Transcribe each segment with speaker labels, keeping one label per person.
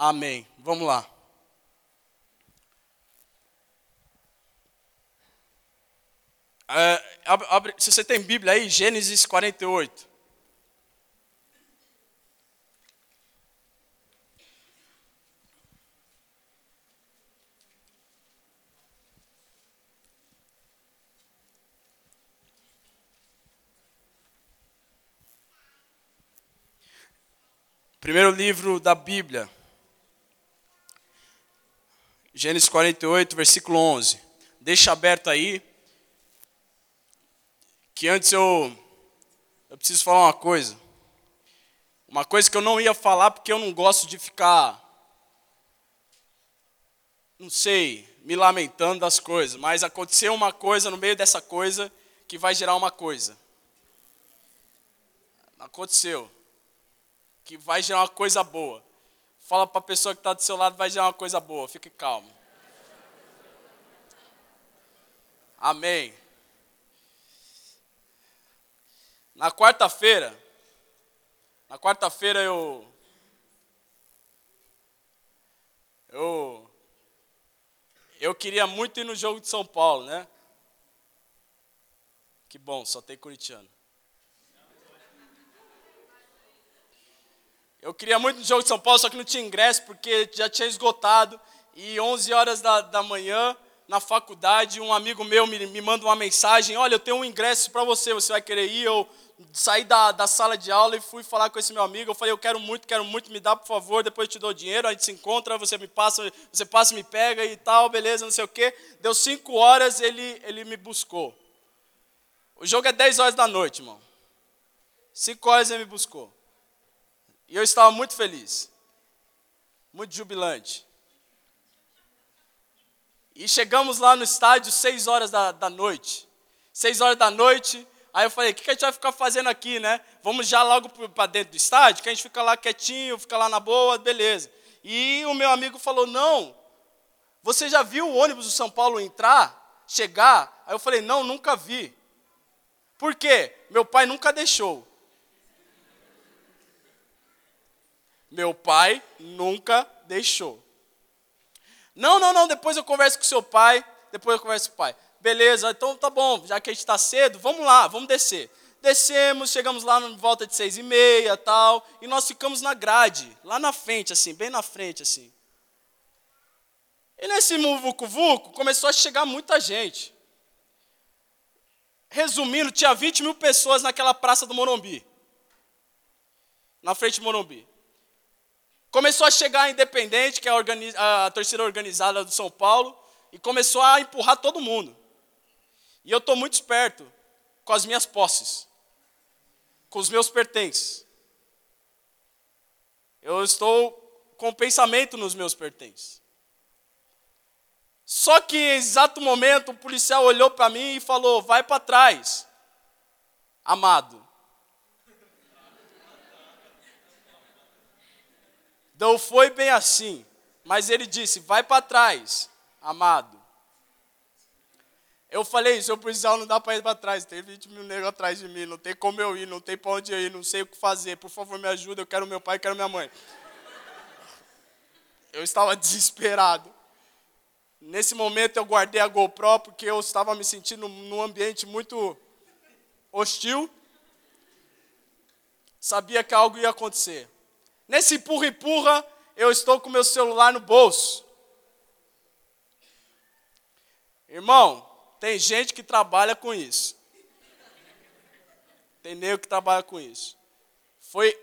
Speaker 1: Amém. Vamos lá. É, abre, abre, se você tem Bíblia aí, Gênesis 48. Primeiro livro da Bíblia. Gênesis 48, versículo 11. Deixa aberto aí. Que antes eu eu preciso falar uma coisa. Uma coisa que eu não ia falar porque eu não gosto de ficar não sei, me lamentando das coisas, mas aconteceu uma coisa no meio dessa coisa que vai gerar uma coisa. Aconteceu que vai gerar uma coisa boa. Fala para a pessoa que está do seu lado, vai gerar uma coisa boa. Fique calmo. Amém. Na quarta-feira, na quarta-feira eu eu eu queria muito ir no jogo de São Paulo, né? Que bom, só tem corintiano. Eu queria muito no jogo de São Paulo, só que não tinha ingresso porque já tinha esgotado. E 11 horas da, da manhã, na faculdade, um amigo meu me, me manda uma mensagem: Olha, eu tenho um ingresso para você, você vai querer ir? Eu saí da, da sala de aula e fui falar com esse meu amigo. Eu falei: Eu quero muito, quero muito, me dá por favor, depois eu te dou dinheiro. A gente se encontra, você me passa, você passa, me pega e tal, beleza, não sei o quê. Deu 5 horas, ele, ele me buscou. O jogo é 10 horas da noite, irmão. 5 horas ele me buscou. E eu estava muito feliz, muito jubilante. E chegamos lá no estádio seis horas da, da noite. Seis horas da noite, aí eu falei, o que, que a gente vai ficar fazendo aqui, né? Vamos já logo para dentro do estádio, que a gente fica lá quietinho, fica lá na boa, beleza. E o meu amigo falou, não, você já viu o ônibus do São Paulo entrar, chegar? Aí eu falei, não, nunca vi. Por quê? Meu pai nunca deixou. Meu pai nunca deixou. Não, não, não, depois eu converso com seu pai, depois eu converso com o pai. Beleza, então tá bom, já que a gente está cedo, vamos lá, vamos descer. Descemos, chegamos lá em volta de seis e meia, tal, e nós ficamos na grade, lá na frente, assim, bem na frente, assim. E nesse vucu-vucu começou a chegar muita gente. Resumindo, tinha 20 mil pessoas naquela praça do Morumbi. Na frente do Morumbi. Começou a chegar a Independente, que é a, a torcida organizada do São Paulo, e começou a empurrar todo mundo. E eu estou muito esperto com as minhas posses, com os meus pertences. Eu estou com pensamento nos meus pertences. Só que em exato momento o policial olhou para mim e falou: vai para trás, amado. Não foi bem assim, mas ele disse: vai para trás, amado. Eu falei, seu policial, não dá para ir para trás, tem 20 mil negros atrás de mim, não tem como eu ir, não tem para onde eu ir, não sei o que fazer, por favor me ajuda, eu quero meu pai, eu quero minha mãe. Eu estava desesperado. Nesse momento eu guardei a GoPro porque eu estava me sentindo num ambiente muito hostil. Sabia que algo ia acontecer. Nesse empurra-empurra, eu estou com meu celular no bolso. Irmão, tem gente que trabalha com isso. Tem nego que trabalha com isso. Foi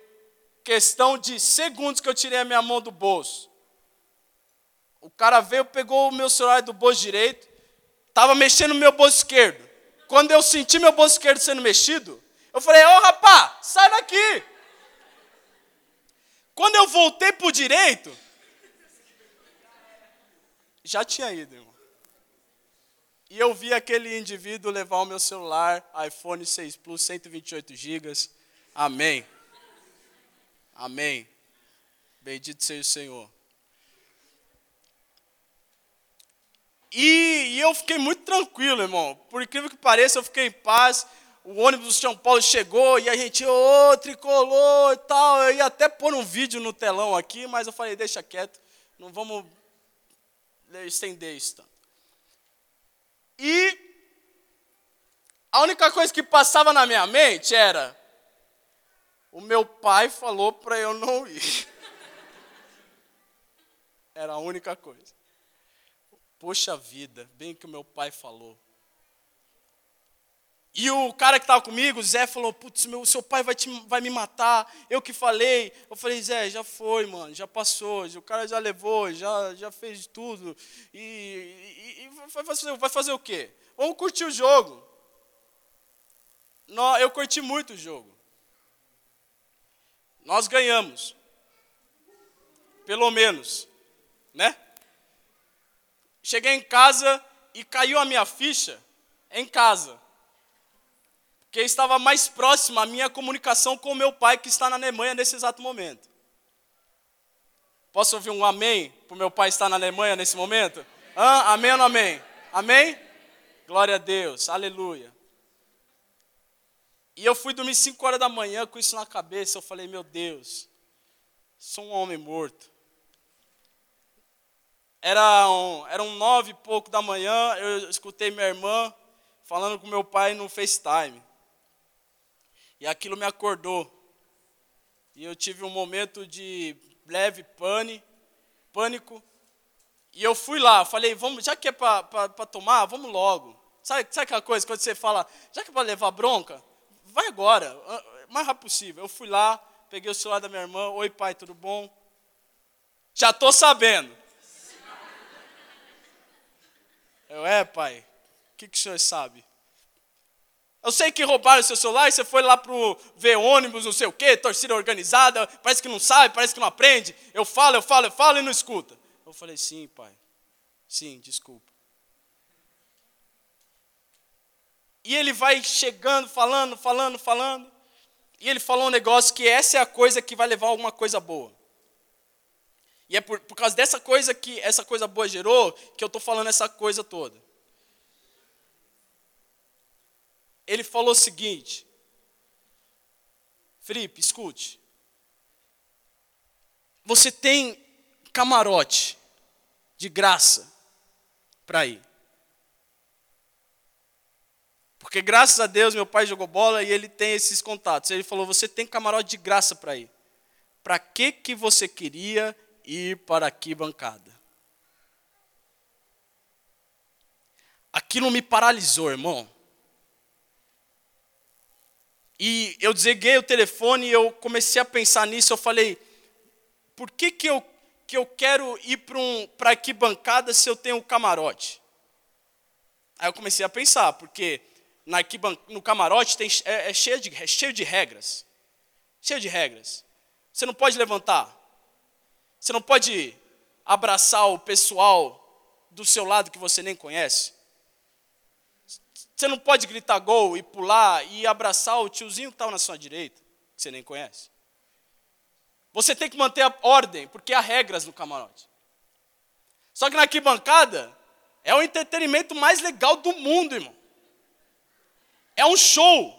Speaker 1: questão de segundos que eu tirei a minha mão do bolso. O cara veio, pegou o meu celular do bolso direito, estava mexendo no meu bolso esquerdo. Quando eu senti meu bolso esquerdo sendo mexido, eu falei: Ô oh, rapá, sai daqui! Quando eu voltei para o direito, já tinha ido, irmão. E eu vi aquele indivíduo levar o meu celular, iPhone 6 Plus, 128 GB. Amém. Amém. Bendito seja o Senhor. E, e, eu fiquei muito tranquilo, irmão. Por incrível que pareça, eu fiquei em paz. O ônibus do São Paulo chegou e a gente, ô, oh, tricolor e tal. Eu ia até pôr um vídeo no telão aqui, mas eu falei, deixa quieto, não vamos estender isso tanto. E a única coisa que passava na minha mente era: o meu pai falou para eu não ir. Era a única coisa. Poxa vida, bem que o meu pai falou. E o cara que estava comigo, Zé, falou: Putz, meu, seu pai vai, te, vai me matar. Eu que falei. Eu falei: Zé, já foi, mano, já passou. O cara já levou, já, já fez tudo. E, e, e vai, fazer, vai fazer o quê? Vamos curtir o jogo. Eu curti muito o jogo. Nós ganhamos. Pelo menos. Né? Cheguei em casa e caiu a minha ficha em casa que estava mais próxima a minha comunicação com meu pai que está na Alemanha nesse exato momento. Posso ouvir um amém para o meu pai estar na Alemanha nesse momento? Ah, amém ou não amém? Amém? Glória a Deus, aleluia. E eu fui dormir 5 horas da manhã com isso na cabeça. Eu falei, meu Deus, sou um homem morto. Era um, era um nove e pouco da manhã, eu escutei minha irmã falando com meu pai no FaceTime. E aquilo me acordou. E eu tive um momento de leve pane, pânico. E eu fui lá, falei, vamos, já que é para tomar, vamos logo. Sabe, sabe aquela coisa, quando você fala, já que é para levar bronca, vai agora, o mais rápido possível. Eu fui lá, peguei o celular da minha irmã, oi pai, tudo bom? Já estou sabendo. Eu, é pai, o que, que o senhor sabe? Eu sei que roubaram seu celular e você foi lá para ver ônibus, não sei o quê, torcida organizada, parece que não sabe, parece que não aprende. Eu falo, eu falo, eu falo e não escuta. Eu falei, sim, pai. Sim, desculpa. E ele vai chegando, falando, falando, falando. E ele falou um negócio que essa é a coisa que vai levar a alguma coisa boa. E é por, por causa dessa coisa que essa coisa boa gerou que eu estou falando essa coisa toda. Ele falou o seguinte: Felipe, escute. Você tem camarote de graça para ir. Porque graças a Deus meu pai jogou bola e ele tem esses contatos. Ele falou: "Você tem camarote de graça para ir. Para que que você queria ir para aqui bancada?" Aquilo me paralisou, irmão. E eu desliguei o telefone e eu comecei a pensar nisso. Eu falei, por que, que, eu, que eu quero ir para um, a arquibancada se eu tenho um camarote? Aí eu comecei a pensar, porque na no camarote tem, é, é, cheio de, é cheio de regras. Cheio de regras. Você não pode levantar. Você não pode abraçar o pessoal do seu lado que você nem conhece. Você não pode gritar gol e pular e abraçar o tiozinho que estava na sua direita, que você nem conhece. Você tem que manter a ordem, porque há regras no camarote. Só que na arquibancada é o entretenimento mais legal do mundo, irmão. É um show.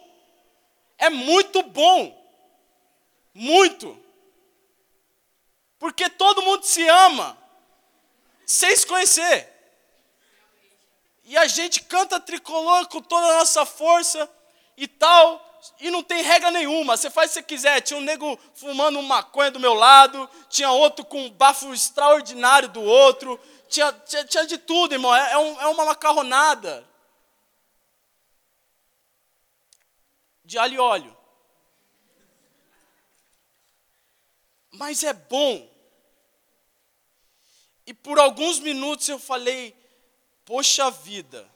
Speaker 1: É muito bom. Muito. Porque todo mundo se ama sem se conhecer. E a gente canta tricolor com toda a nossa força e tal, e não tem regra nenhuma. Você faz o que você quiser. Tinha um nego fumando um maconha do meu lado, tinha outro com um bafo extraordinário do outro, tinha, tinha, tinha de tudo, irmão. É, é, um, é uma macarronada. De alho e óleo. Mas é bom. E por alguns minutos eu falei, Poxa vida.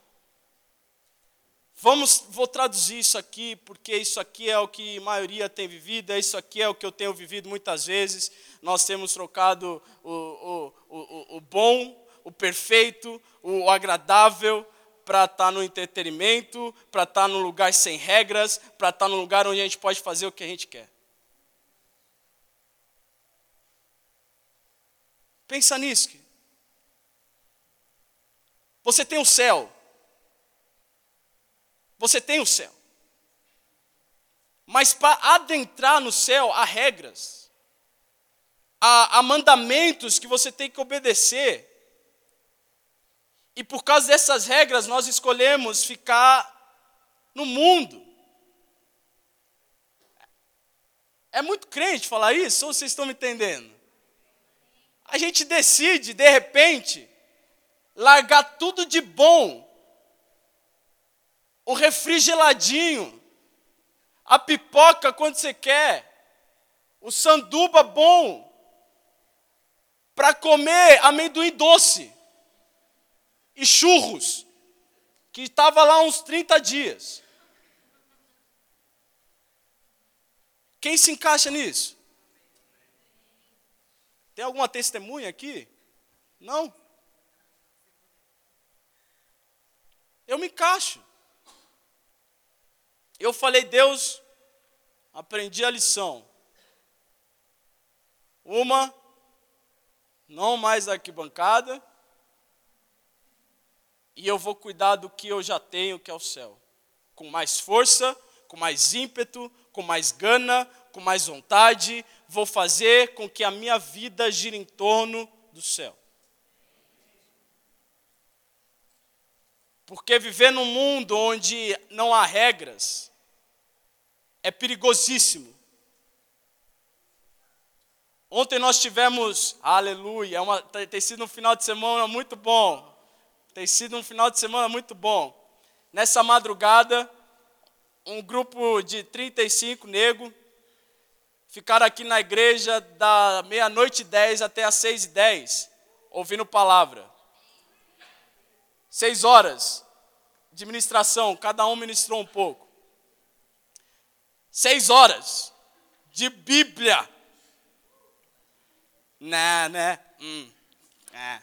Speaker 1: Vamos, vou traduzir isso aqui, porque isso aqui é o que a maioria tem vivido, é isso aqui é o que eu tenho vivido muitas vezes. Nós temos trocado o, o, o, o bom, o perfeito, o agradável, para estar tá no entretenimento, para estar tá num lugar sem regras, para estar tá num lugar onde a gente pode fazer o que a gente quer. Pensa nisso. Você tem o céu. Você tem o céu. Mas para adentrar no céu há regras, há, há mandamentos que você tem que obedecer. E por causa dessas regras, nós escolhemos ficar no mundo. É muito crente falar isso, ou vocês estão me entendendo? A gente decide, de repente, largar tudo de bom, o refrigeradinho, a pipoca quando você quer, o sanduba bom, para comer amendoim doce e churros, que estava lá uns 30 dias. Quem se encaixa nisso? Tem alguma testemunha aqui? Não? Eu me encaixo. Eu falei, Deus, aprendi a lição. Uma, não mais arquibancada, e eu vou cuidar do que eu já tenho, que é o céu. Com mais força, com mais ímpeto, com mais gana, com mais vontade, vou fazer com que a minha vida gire em torno do céu. Porque viver num mundo onde não há regras é perigosíssimo. Ontem nós tivemos, aleluia, é uma, tem sido um final de semana muito bom. Tem sido um final de semana muito bom. Nessa madrugada, um grupo de 35 negros ficaram aqui na igreja da meia-noite e 10 até as 6 e 10, ouvindo palavra. Seis horas de ministração, cada um ministrou um pouco. Seis horas de Bíblia. Né, né? Hum, é.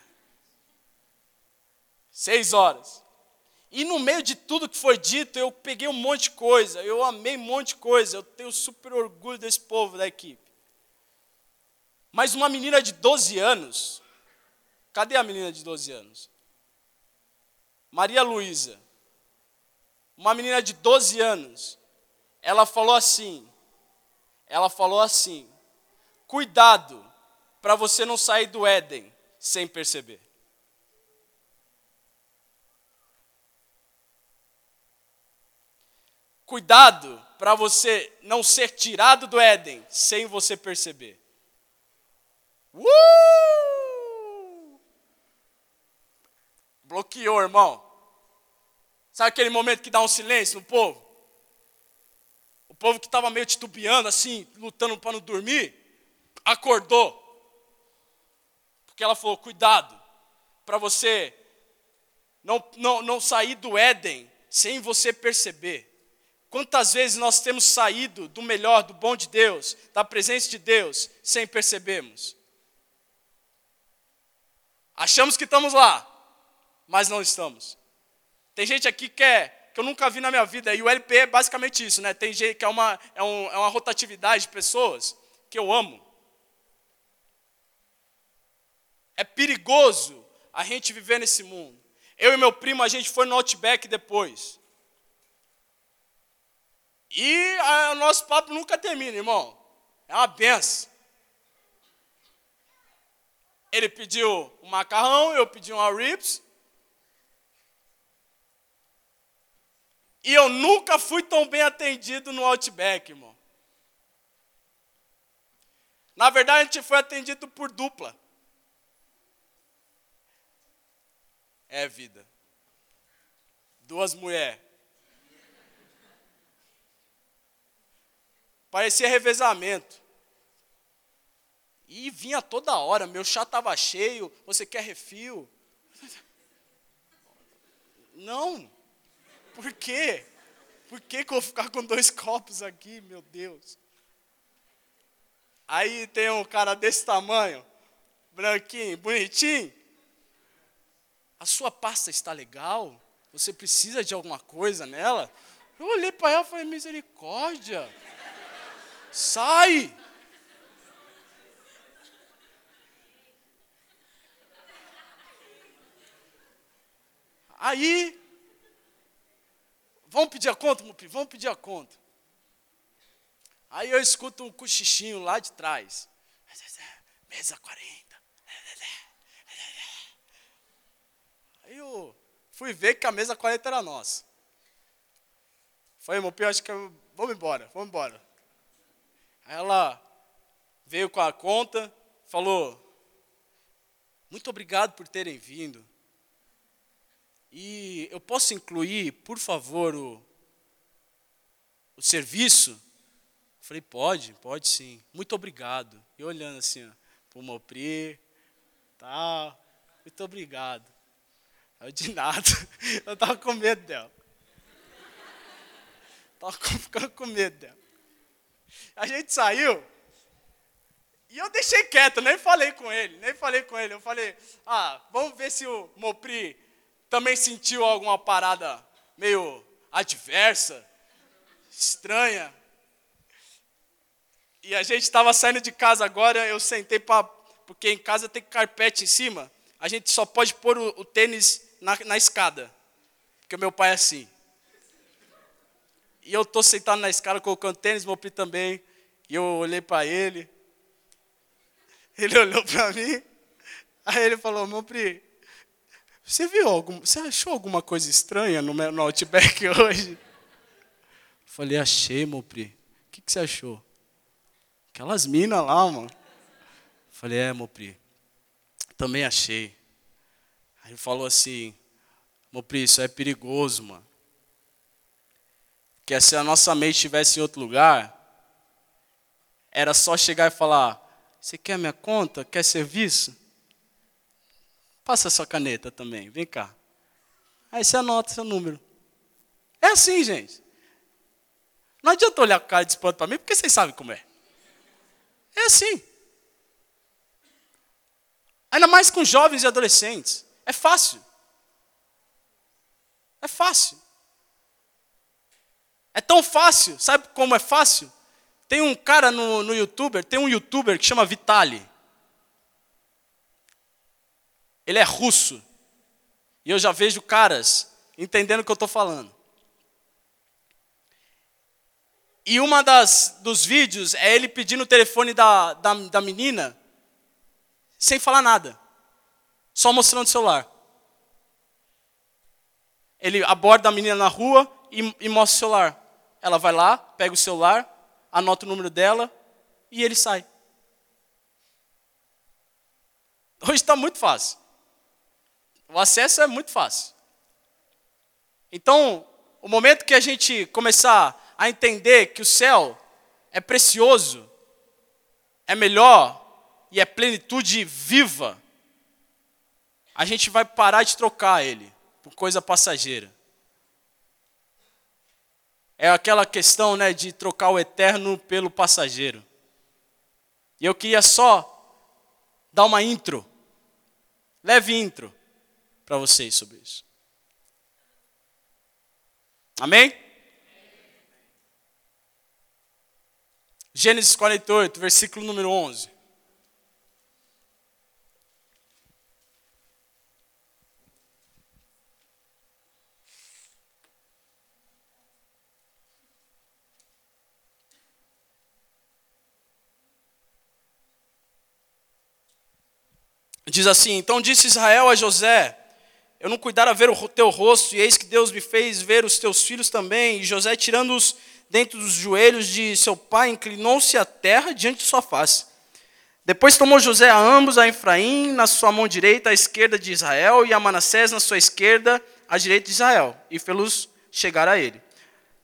Speaker 1: Seis horas. E no meio de tudo que foi dito, eu peguei um monte de coisa, eu amei um monte de coisa, eu tenho super orgulho desse povo da equipe. Mas uma menina de 12 anos, cadê a menina de 12 anos? Maria Luísa, uma menina de 12 anos, ela falou assim, ela falou assim, cuidado para você não sair do Éden sem perceber. Cuidado para você não ser tirado do Éden sem você perceber. Uh! Bloqueou, irmão. Sabe aquele momento que dá um silêncio no povo? O povo que estava meio titubeando, assim, lutando para não dormir, acordou. Porque ela falou: cuidado, para você não, não, não sair do Éden sem você perceber. Quantas vezes nós temos saído do melhor, do bom de Deus, da presença de Deus, sem percebermos? Achamos que estamos lá, mas não estamos. Tem gente aqui que é, que eu nunca vi na minha vida, e o LP é basicamente isso, né? Tem gente que é uma, é, um, é uma rotatividade de pessoas que eu amo. É perigoso a gente viver nesse mundo. Eu e meu primo, a gente foi no Outback depois. E o nosso papo nunca termina, irmão. É uma benção. Ele pediu um macarrão, eu pedi uma ribs. E eu nunca fui tão bem atendido no Outback, irmão. Na verdade, a gente foi atendido por dupla. É vida. Duas mulheres. Parecia revezamento. E vinha toda hora, meu chá estava cheio, você quer refil? Não. Por quê? Por que, que eu vou ficar com dois copos aqui, meu Deus? Aí tem um cara desse tamanho, branquinho, bonitinho. A sua pasta está legal? Você precisa de alguma coisa nela? Eu olhei para ela e falei, misericórdia. Sai! Aí, vamos pedir a conta, Mupi? Vamos pedir a conta. Aí eu escuto um cochichinho lá de trás. Mesa 40. Aí eu fui ver que a mesa 40 era nossa. Falei, meu acho que eu... vamos embora, vamos embora. Aí ela veio com a conta, falou, muito obrigado por terem vindo. E eu posso incluir, por favor, o, o serviço? Falei, pode, pode sim. Muito obrigado. E olhando assim, ó, pro Mopri, tal. Muito obrigado. Eu de nada. Eu tava com medo dela. Tava ficando com medo dela. A gente saiu. E eu deixei quieto, nem falei com ele, nem falei com ele. Eu falei, ah, vamos ver se o Mopri também sentiu alguma parada meio adversa, estranha. E a gente estava saindo de casa agora, eu sentei para. Porque em casa tem carpete em cima. A gente só pode pôr o, o tênis na, na, escada. Porque meu pai é assim. E eu estou sentado na escada colocando tênis, meu pai também. E eu olhei para ele. Ele olhou para mim. Aí ele falou: Meu você viu algum, você achou alguma coisa estranha no, no Outback hoje? Falei: Achei, meu pri. O que, que você achou? Aquelas minas lá, mano. Falei, é, Mopri, também achei. Aí ele falou assim, Mopri, isso é perigoso, mano. Porque se a nossa mente estivesse em outro lugar, era só chegar e falar, você quer minha conta? Quer serviço? Passa sua caneta também, vem cá. Aí você anota seu número. É assim, gente. Não adianta olhar com cara de espanto para mim, porque vocês sabem como é. É assim. Ainda mais com jovens e adolescentes. É fácil. É fácil. É tão fácil. Sabe como é fácil? Tem um cara no, no YouTuber, tem um YouTuber que chama Vitali. Ele é russo. E eu já vejo caras entendendo o que eu estou falando. E uma das dos vídeos é ele pedindo o telefone da, da, da menina sem falar nada. Só mostrando o celular. Ele aborda a menina na rua e, e mostra o celular. Ela vai lá, pega o celular, anota o número dela e ele sai. Hoje está muito fácil. O acesso é muito fácil. Então, o momento que a gente começar a entender que o céu é precioso, é melhor e é plenitude viva, a gente vai parar de trocar ele por coisa passageira. É aquela questão né, de trocar o eterno pelo passageiro. E eu queria só dar uma intro, leve intro, para vocês sobre isso. Amém? Gênesis 48, versículo número 11. Diz assim: Então disse Israel a José: Eu não cuidara ver o teu rosto, e eis que Deus me fez ver os teus filhos também. E José, tirando-os dentro dos joelhos de seu pai, inclinou-se à terra diante de sua face. Depois tomou José a ambos, a Efraim na sua mão direita, à esquerda de Israel, e a Manassés na sua esquerda, à direita de Israel, e fê-los chegar a ele.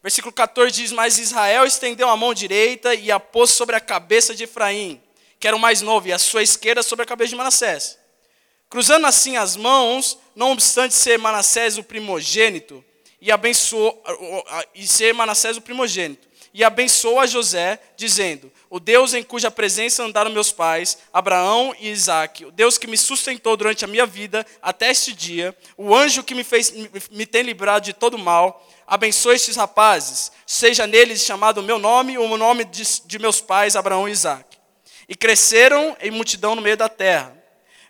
Speaker 1: Versículo 14 diz: Mas Israel estendeu a mão direita e a pôs sobre a cabeça de Efraim, que era o mais novo, e a sua esquerda sobre a cabeça de Manassés. Cruzando assim as mãos, não obstante ser Manassés o primogênito, e abençoou e ser Manassés o primogênito. E abençoou a José, dizendo: O Deus em cuja presença andaram meus pais, Abraão e Isaque, o Deus que me sustentou durante a minha vida até este dia, o anjo que me, fez, me tem livrado de todo mal, abençoe estes rapazes, seja neles chamado o meu nome ou o nome de, de meus pais, Abraão e Isaque. E cresceram em multidão no meio da terra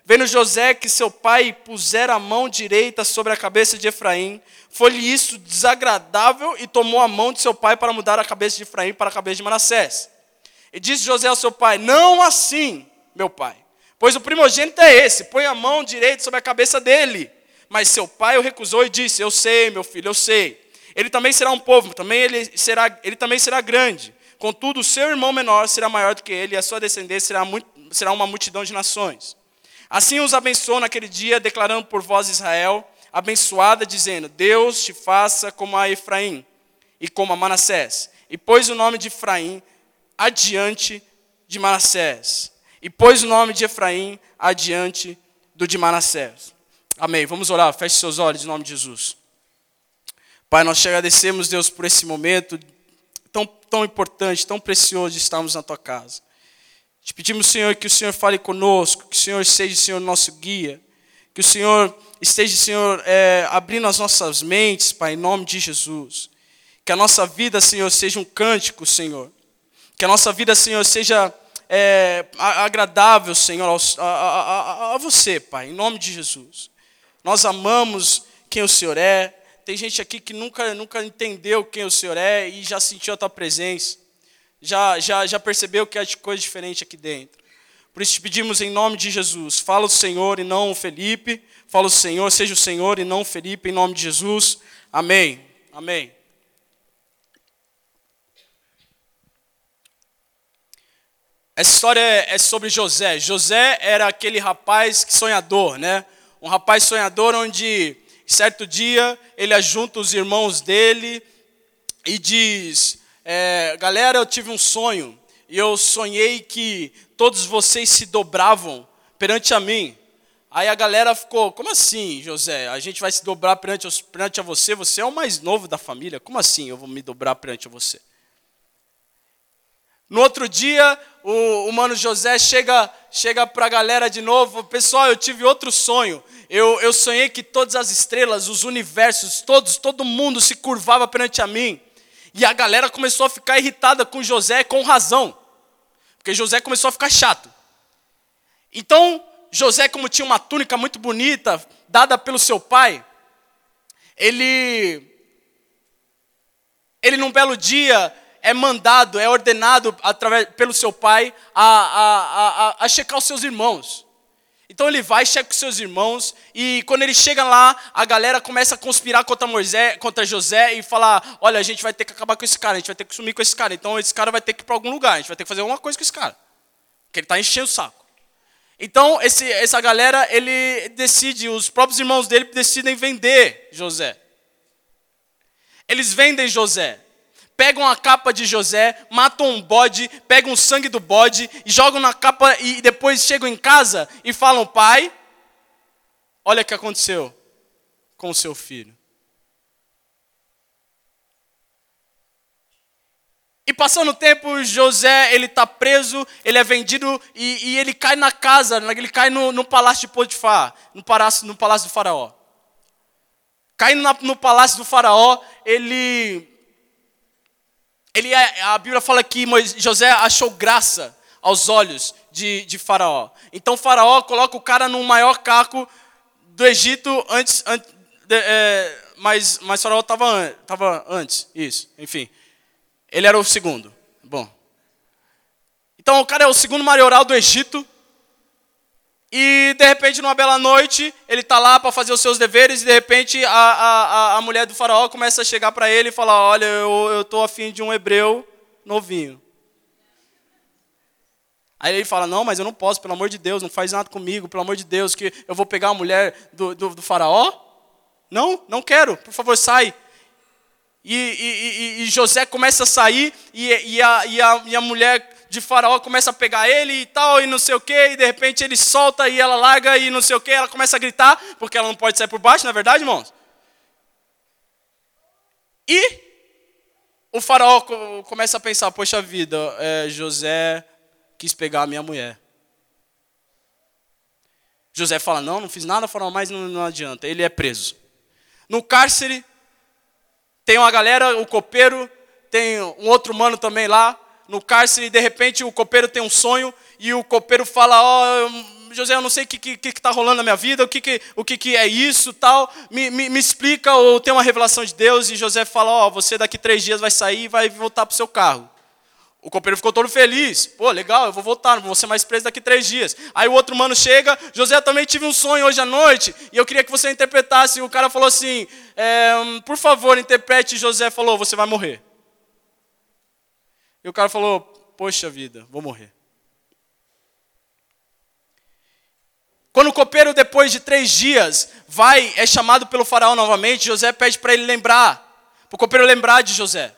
Speaker 1: Vendo José que seu pai pusera a mão direita sobre a cabeça de Efraim, foi-lhe isso desagradável e tomou a mão de seu pai para mudar a cabeça de Efraim para a cabeça de Manassés. E disse José ao seu pai: Não assim, meu pai, pois o primogênito é esse, põe a mão direita sobre a cabeça dele. Mas seu pai o recusou e disse: Eu sei, meu filho, eu sei. Ele também será um povo, também ele será, ele também será grande. Contudo, o seu irmão menor será maior do que ele, e a sua descendência será, muito, será uma multidão de nações. Assim os abençoou naquele dia, declarando por voz Israel, abençoada, dizendo: Deus te faça como a Efraim e como a Manassés. E pôs o nome de Efraim adiante de Manassés. E pôs o nome de Efraim adiante do de Manassés. Amém. Vamos orar. Feche seus olhos em nome de Jesus. Pai, nós te agradecemos, Deus, por esse momento tão, tão importante, tão precioso de estarmos na tua casa. Te pedimos, Senhor, que o Senhor fale conosco, que o Senhor seja, Senhor, nosso guia, que o Senhor esteja, Senhor, é, abrindo as nossas mentes, Pai, em nome de Jesus. Que a nossa vida, Senhor, seja um cântico, Senhor. Que a nossa vida, Senhor, seja é, agradável, Senhor, a, a, a, você, Pai, em nome de Jesus. Nós amamos quem o Senhor é. Tem gente aqui que nunca, nunca entendeu quem o Senhor é e já sentiu a tua presença já, já, já percebeu que há coisa diferente aqui dentro. Por isso te pedimos em nome de Jesus, fala o Senhor e não o Felipe, fala o Senhor, seja o Senhor e não o Felipe, em nome de Jesus. Amém. Amém. Essa história é, é sobre José. José era aquele rapaz sonhador, né? Um rapaz sonhador onde, certo dia, ele ajunta os irmãos dele e diz: é, galera, eu tive um sonho e eu sonhei que todos vocês se dobravam perante a mim. Aí a galera ficou, como assim, José? A gente vai se dobrar perante, perante a você? Você é o mais novo da família? Como assim eu vou me dobrar perante você? No outro dia, o, o mano José chega, chega para a galera de novo. Pessoal, eu tive outro sonho. Eu, eu sonhei que todas as estrelas, os universos, todos, todo mundo se curvava perante a mim. E a galera começou a ficar irritada com José com razão. Porque José começou a ficar chato. Então, José, como tinha uma túnica muito bonita, dada pelo seu pai, ele, ele num belo dia é mandado, é ordenado através, pelo seu pai a, a, a, a checar os seus irmãos. Então ele vai, checa com seus irmãos, e quando ele chega lá, a galera começa a conspirar contra, Moisés, contra José e falar: olha, a gente vai ter que acabar com esse cara, a gente vai ter que sumir com esse cara, então esse cara vai ter que ir para algum lugar, a gente vai ter que fazer alguma coisa com esse cara. Porque ele está enchendo o saco. Então, esse, essa galera, ele decide, os próprios irmãos dele decidem vender José. Eles vendem José pegam a capa de José, matam um bode, pegam o sangue do bode e jogam na capa e depois chegam em casa e falam: Pai, olha o que aconteceu com o seu filho. E passando o tempo, José, ele está preso, ele é vendido e, e, ele cai na casa, ele cai no, no palácio de Potifar, no palácio, no palácio do faraó. Caindo na, no palácio do faraó, ele ele é, a Bíblia fala que José achou graça aos olhos de, de Faraó. Então Faraó coloca o cara no maior caco do Egito antes, antes de, é, mas, mas Faraó estava tava antes, isso, enfim. Ele era o segundo. Bom. Então o cara é o segundo maioral do Egito. E de repente, numa bela noite, ele está lá para fazer os seus deveres, e de repente a, a, a mulher do faraó começa a chegar para ele e falar: Olha, eu estou afim de um hebreu novinho. Aí ele fala: Não, mas eu não posso, pelo amor de Deus, não faz nada comigo, pelo amor de Deus, que eu vou pegar a mulher do, do, do faraó? Não, não quero, por favor, sai. E, e, e, e José começa a sair, e, a, e, a, e a mulher de Faraó começa a pegar ele e tal, e não sei o que, e de repente ele solta e ela larga e não sei o que, ela começa a gritar, porque ela não pode sair por baixo, não é verdade, irmãos? E o Faraó começa a pensar: poxa vida, é, José quis pegar a minha mulher. José fala: não, não fiz nada, Faraó, mas não, não adianta, ele é preso. No cárcere, tem uma galera, o copeiro, tem um outro mano também lá, no cárcere e de repente o copeiro tem um sonho e o copeiro fala: Ó, oh, José, eu não sei o que está que, que tá rolando na minha vida, o que, que, o que, que é isso tal, me, me, me explica, ou tem uma revelação de Deus, e José fala, ó, oh, você daqui três dias vai sair e vai voltar para o seu carro. O copeiro ficou todo feliz. Pô, legal, eu vou voltar, não vou ser mais preso daqui três dias. Aí o outro mano chega, José, também tive um sonho hoje à noite, e eu queria que você interpretasse. O cara falou assim, é, por favor, interprete. José falou, você vai morrer. E o cara falou, poxa vida, vou morrer. Quando o copeiro, depois de três dias, vai, é chamado pelo faraó novamente, José pede para ele lembrar, para o copeiro lembrar de José.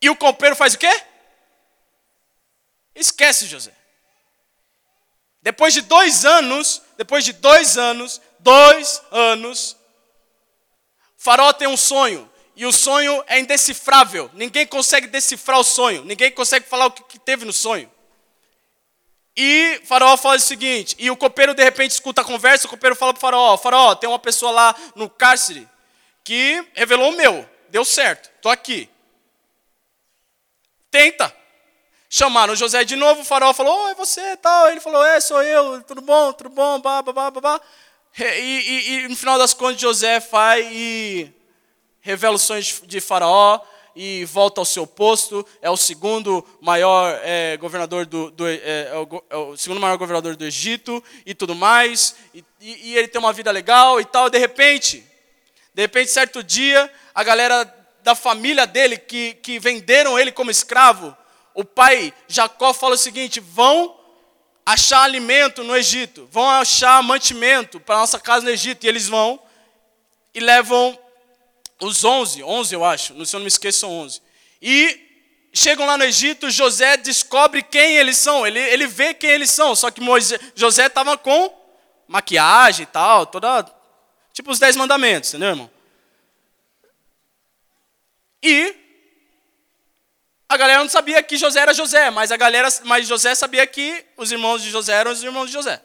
Speaker 1: E o copeiro faz o quê? Esquece José. Depois de dois anos, depois de dois anos, dois anos, Faraó tem um sonho. E o sonho é indecifrável. Ninguém consegue decifrar o sonho. Ninguém consegue falar o que teve no sonho. E Faraó faz o seguinte, e o copeiro de repente escuta a conversa, o copeiro fala para faraó, faraó, tem uma pessoa lá no cárcere que revelou o meu, deu certo, estou aqui. Tenta. Chamaram José de novo, o faraó falou, oh, é você tal. Ele falou, é, sou eu, tudo bom, tudo bom, blá, blá, blá. E, e, e no final das contas, José vai e revela os sonhos de faraó e volta ao seu posto. É o segundo maior é, governador do, do é, é, o, é, o, segundo maior governador do Egito e tudo mais. E, e, e ele tem uma vida legal e tal. De repente, de repente, certo dia, a galera da família dele que, que venderam ele como escravo, o pai Jacó fala o seguinte: vão achar alimento no Egito, vão achar mantimento para nossa casa no Egito. E eles vão e levam os 11, 11 eu acho, se eu não me esqueço, são 11. E chegam lá no Egito, José descobre quem eles são, ele, ele vê quem eles são, só que Moisés, José estava com maquiagem e tal, toda. Tipo os dez mandamentos, entendeu, irmão? E a galera não sabia que José era José, mas a galera, mas José sabia que os irmãos de José eram os irmãos de José.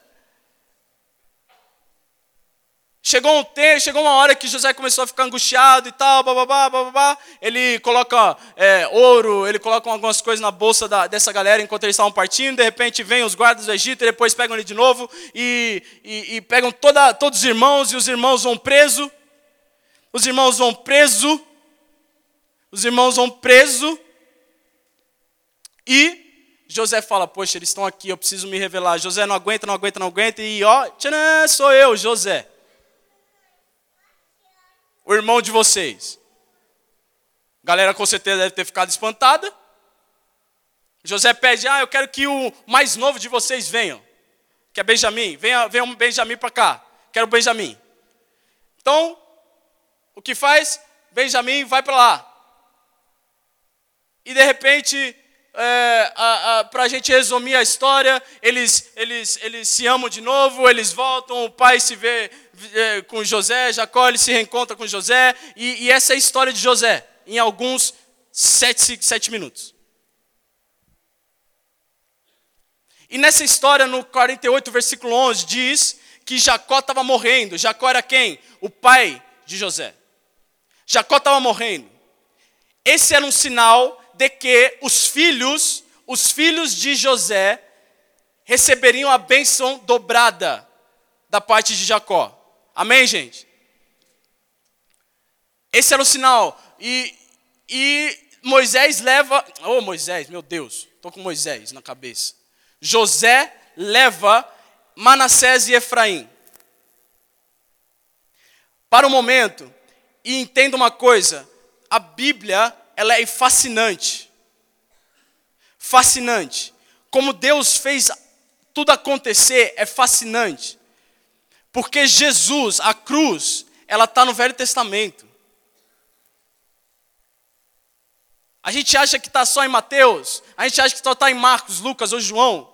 Speaker 1: Chegou um tempo, chegou uma hora que José começou a ficar angustiado e tal, bababá, bababá. Ele coloca é, ouro, ele coloca algumas coisas na bolsa da, dessa galera enquanto eles estavam partindo. De repente vem os guardas do Egito, e depois pegam ele de novo e, e, e pegam toda, todos os irmãos e os irmãos vão preso. Os irmãos vão preso os irmãos vão preso e José fala: Poxa, eles estão aqui, eu preciso me revelar. José não aguenta, não aguenta, não aguenta. E ó, tchanã, sou eu, José. O irmão de vocês. galera com certeza deve ter ficado espantada. José pede: Ah, eu quero que o mais novo de vocês venham. Que é Benjamim. Venha, venha um Benjamim para cá. Quero Benjamim. Então, o que faz? Benjamim vai para lá. E de repente, é, para a gente resumir a história, eles, eles, eles se amam de novo, eles voltam, o pai se vê é, com José, Jacó ele se reencontra com José, e, e essa é a história de José, em alguns sete, sete minutos. E nessa história, no 48, versículo 11, diz que Jacó estava morrendo. Jacó era quem? O pai de José. Jacó estava morrendo. Esse era um sinal de que os filhos, os filhos de José, receberiam a bênção dobrada da parte de Jacó. Amém, gente? Esse era o sinal. E, e Moisés leva. Oh, Moisés, meu Deus, estou com Moisés na cabeça. José leva Manassés e Efraim. Para o momento, e entenda uma coisa: a Bíblia ela é fascinante. Fascinante. Como Deus fez tudo acontecer é fascinante. Porque Jesus, a cruz, ela está no Velho Testamento. A gente acha que está só em Mateus, a gente acha que só está em Marcos, Lucas ou João.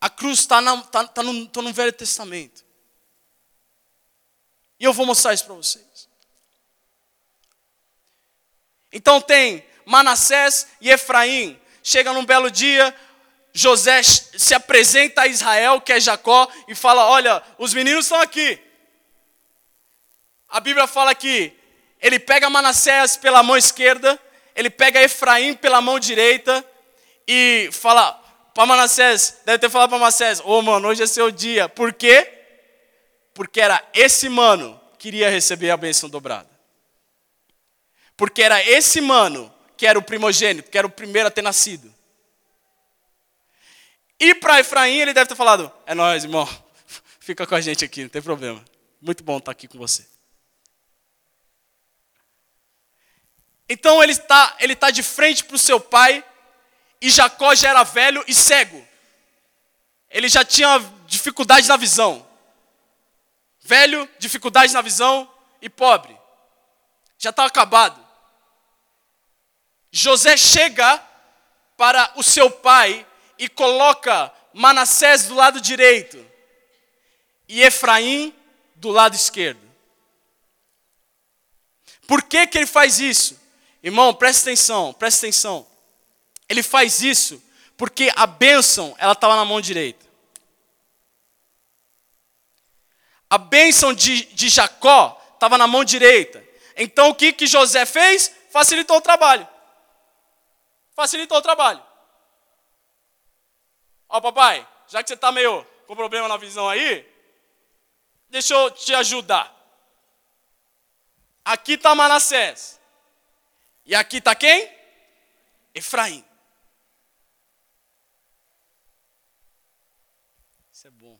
Speaker 1: A cruz está tá, tá no, tá no Velho Testamento. E eu vou mostrar isso para vocês. Então tem Manassés e Efraim. Chega num belo dia, José se apresenta a Israel, que é Jacó, e fala: Olha, os meninos estão aqui. A Bíblia fala que ele pega Manassés pela mão esquerda, ele pega Efraim pela mão direita e fala: para Manassés, deve ter falado para Manassés: Ô oh, mano, hoje é seu dia. Por quê? Porque era esse mano que iria receber a bênção dobrada. Porque era esse mano que era o primogênito, que era o primeiro a ter nascido. E para Efraim, ele deve ter falado: É nós, irmão, fica com a gente aqui, não tem problema. Muito bom estar aqui com você. Então ele está ele tá de frente para o seu pai, e Jacó já era velho e cego. Ele já tinha dificuldade na visão. Velho, dificuldade na visão e pobre. Já está acabado. José chega para o seu pai e coloca Manassés do lado direito e Efraim do lado esquerdo. Por que, que ele faz isso? Irmão, presta atenção, presta atenção. Ele faz isso porque a bênção ela estava na mão direita. A bênção de, de Jacó estava na mão direita. Então o que, que José fez? Facilitou o trabalho. Facilitou o trabalho. Ó, papai, já que você está meio com problema na visão aí, deixa eu te ajudar. Aqui está Manassés. E aqui está quem? Efraim. Isso é bom.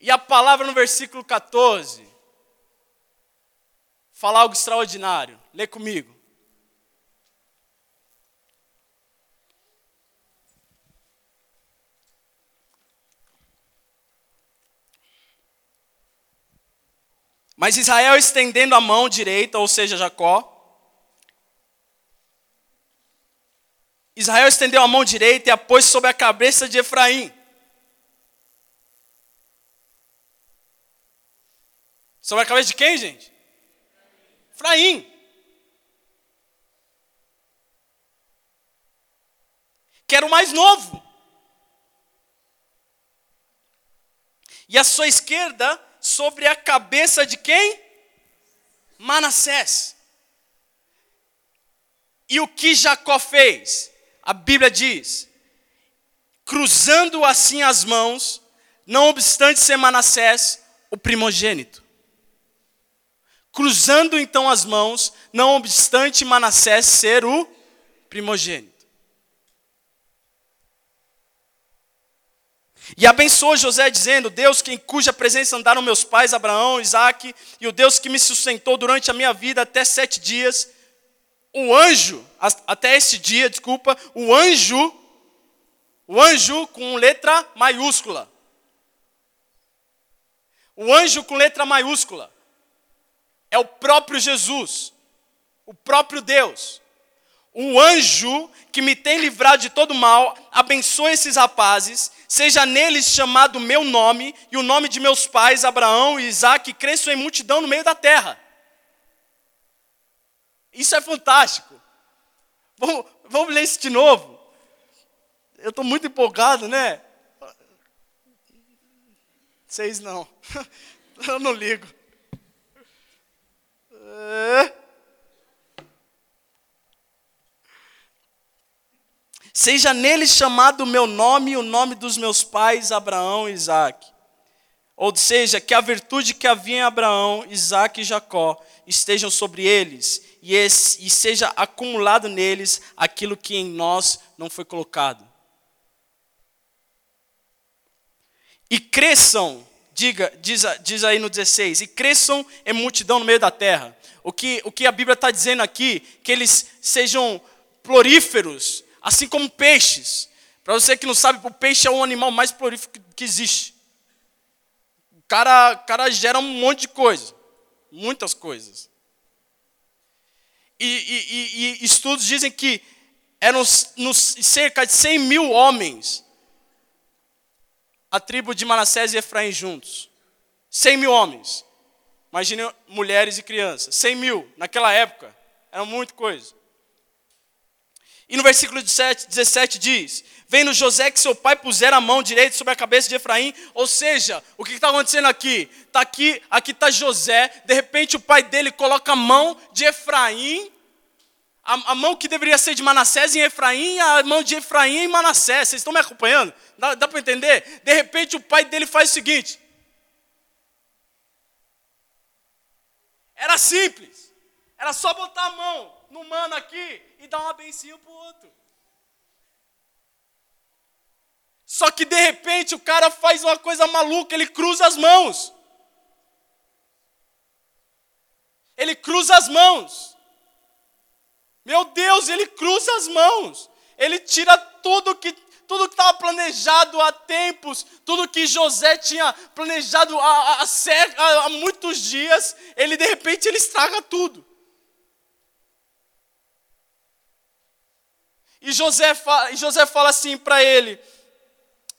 Speaker 1: E a palavra no versículo 14 fala algo extraordinário. Lê comigo. Mas Israel estendendo a mão direita, ou seja, Jacó, Israel estendeu a mão direita e a pôs sobre a cabeça de Efraim. Sobre a cabeça de quem, gente? Efraim. Que era o mais novo. E a sua esquerda sobre a cabeça de quem? Manassés. E o que Jacó fez? a Bíblia diz: cruzando assim as mãos, não obstante ser Manassés o primogênito. Cruzando então as mãos, não obstante Manassés ser o primogênito. E abençoou José, dizendo: Deus, em cuja presença andaram meus pais, Abraão, Isaac, e o Deus que me sustentou durante a minha vida até sete dias, o anjo, até esse dia, desculpa, o anjo, o anjo com letra maiúscula. O anjo com letra maiúscula é o próprio Jesus, o próprio Deus. O anjo que me tem livrado de todo mal, abençoe esses rapazes, seja neles chamado meu nome e o nome de meus pais, Abraão e Isaac, cresçam em multidão no meio da terra. Isso é fantástico. Vamos, vamos ler isso de novo. Eu estou muito empolgado, né? Vocês não. Eu não ligo. É. Seja nele chamado o meu nome e o nome dos meus pais, Abraão e Isaac. Ou seja, que a virtude que havia em Abraão, Isaac e Jacó estejam sobre eles e, esse, e seja acumulado neles aquilo que em nós não foi colocado. E cresçam, diga, diz, diz aí no 16, e cresçam em multidão no meio da terra. O que, o que a Bíblia está dizendo aqui, que eles sejam floríferos, assim como peixes. Para você que não sabe, o peixe é o animal mais florífero que existe. O cara, o cara gera um monte de coisa, muitas coisas e, e, e, estudos dizem que eram nos, cerca de 100 mil homens a tribo de Manassés e Efraim juntos. 100 mil homens. Imagine mulheres e crianças. 100 mil, naquela época, era muita coisa. E no versículo 17, 17 diz: Vendo José que seu pai pusera a mão direita sobre a cabeça de Efraim. Ou seja, o que está acontecendo aqui? Está aqui, aqui está José. De repente o pai dele coloca a mão de Efraim a, a, mão que deveria ser de Manassés em Efraim, a mão de Efraim em Manassés. Vocês estão me acompanhando? Dá, dá para entender? De repente o pai dele faz o seguinte: era simples, era só botar a mão no mano aqui e dar uma bencinha pro outro. Só que de repente o cara faz uma coisa maluca, ele cruza as mãos. Ele cruza as mãos. Meu Deus, ele cruza as mãos. Ele tira tudo que tudo que estava planejado há tempos, tudo que José tinha planejado há, há, há, há muitos dias, ele de repente ele estraga tudo. E José fala, e José fala assim para ele,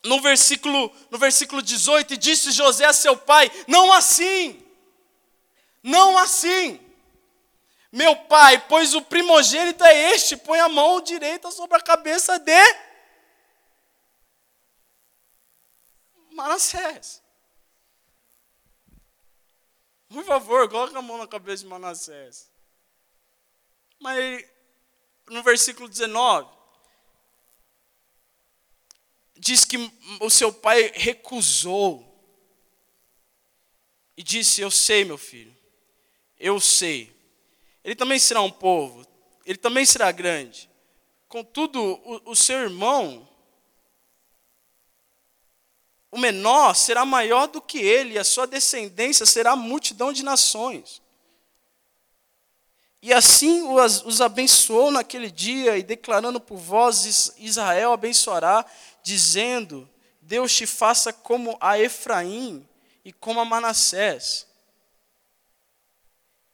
Speaker 1: no versículo, no versículo 18, e disse José a seu pai: Não assim, não assim. Meu pai, pois o primogênito é este, põe a mão direita sobre a cabeça de Manassés. Por favor, coloque a mão na cabeça de Manassés. Mas no versículo 19, diz que o seu pai recusou e disse: Eu sei, meu filho, eu sei. Ele também será um povo, ele também será grande. Contudo, o, o seu irmão, o menor, será maior do que ele, e a sua descendência será multidão de nações. E assim os, abençoou naquele dia, e declarando por vós, Israel abençoará, dizendo: Deus te faça como a Efraim e como a Manassés.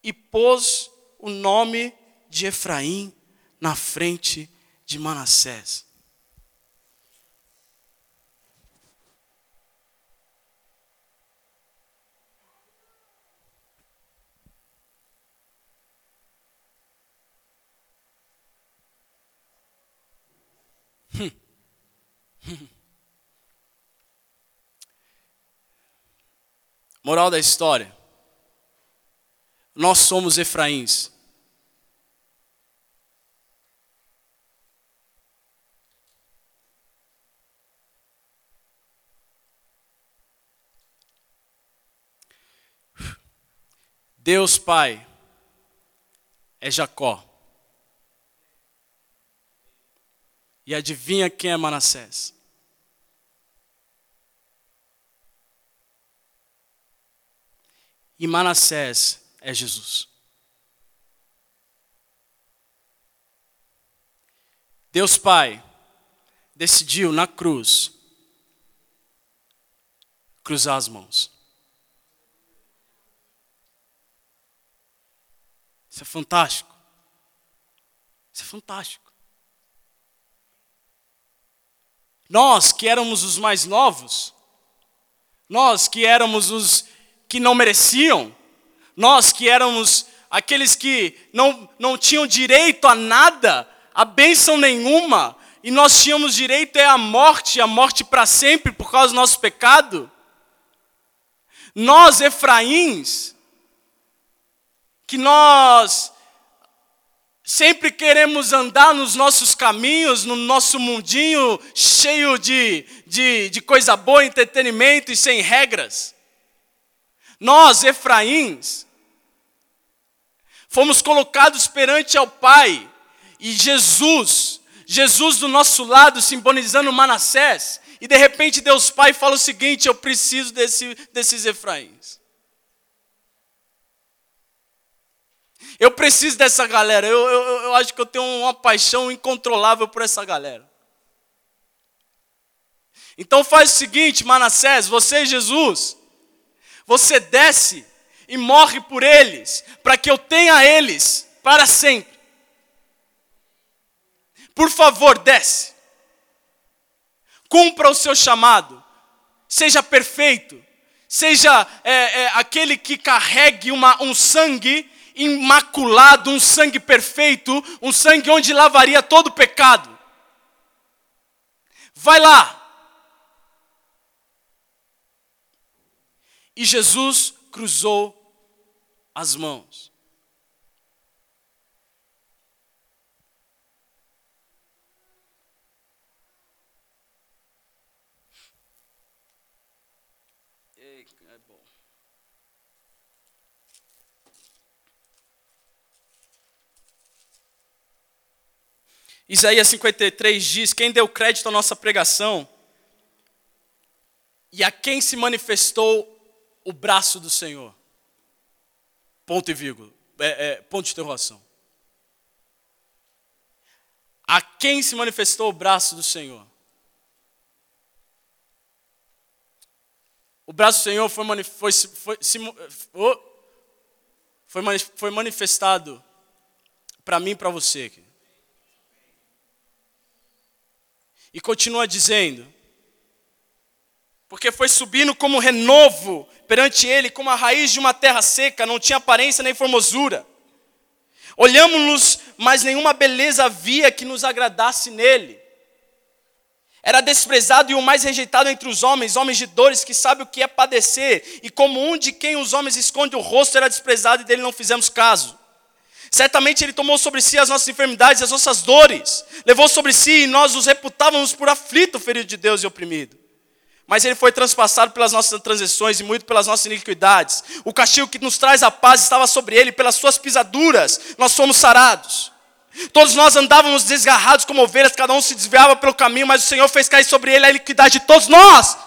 Speaker 1: E pôs o nome de Efraim na frente de Manassés. Moral da história: nós somos Efraíns. Deus Pai é Jacó. E adivinha quem é Manassés? E Manassés é Jesus. Deus Pai decidiu na cruz cruzar as mãos. Isso é fantástico. Isso é fantástico. Nós que éramos os mais novos, nós que éramos os que não mereciam, nós que éramos aqueles que não, não tinham direito a nada, a bênção nenhuma, e nós tínhamos direito é à morte, a morte para sempre por causa do nosso pecado. Nós, Efraíns, que nós sempre queremos andar nos nossos caminhos, no nosso mundinho cheio de, de, de coisa boa, entretenimento e sem regras. Nós, Efraíns, fomos colocados perante ao Pai e Jesus, Jesus do nosso lado, simbolizando Manassés, e de repente Deus Pai fala o seguinte: eu preciso desse, desses Efraíns. Eu preciso dessa galera. Eu, eu, eu acho que eu tenho uma paixão incontrolável por essa galera. Então faz o seguinte, Manassés, você e Jesus, você desce e morre por eles, para que eu tenha eles para sempre. Por favor, desce. Cumpra o seu chamado. Seja perfeito. Seja é, é, aquele que carregue uma, um sangue imaculado, um sangue perfeito, um sangue onde lavaria todo o pecado. Vai lá. E Jesus cruzou as mãos. Isaías 53 diz: Quem deu crédito à nossa pregação e a quem se manifestou o braço do Senhor? Ponto e vírgula. É, é, ponto de interrogação. A quem se manifestou o braço do Senhor? O braço do Senhor foi, foi, foi, foi, foi manifestado para mim e para você. E continua dizendo: porque foi subindo como renovo perante ele, como a raiz de uma terra seca, não tinha aparência nem formosura. Olhamos-nos, mas nenhuma beleza havia que nos agradasse nele. Era desprezado e o mais rejeitado entre os homens, homens de dores, que sabe o que é padecer, e como um de quem os homens escondem o rosto, era desprezado e dele não fizemos caso. Certamente ele tomou sobre si as nossas enfermidades, as nossas dores, levou sobre si e nós os reputávamos por aflito, ferido de Deus e oprimido. Mas ele foi transpassado pelas nossas transições e muito pelas nossas iniquidades. O castigo que nos traz a paz estava sobre ele, pelas suas pisaduras nós fomos sarados. Todos nós andávamos desgarrados como ovelhas, cada um se desviava pelo caminho, mas o Senhor fez cair sobre ele a iniquidade de todos nós.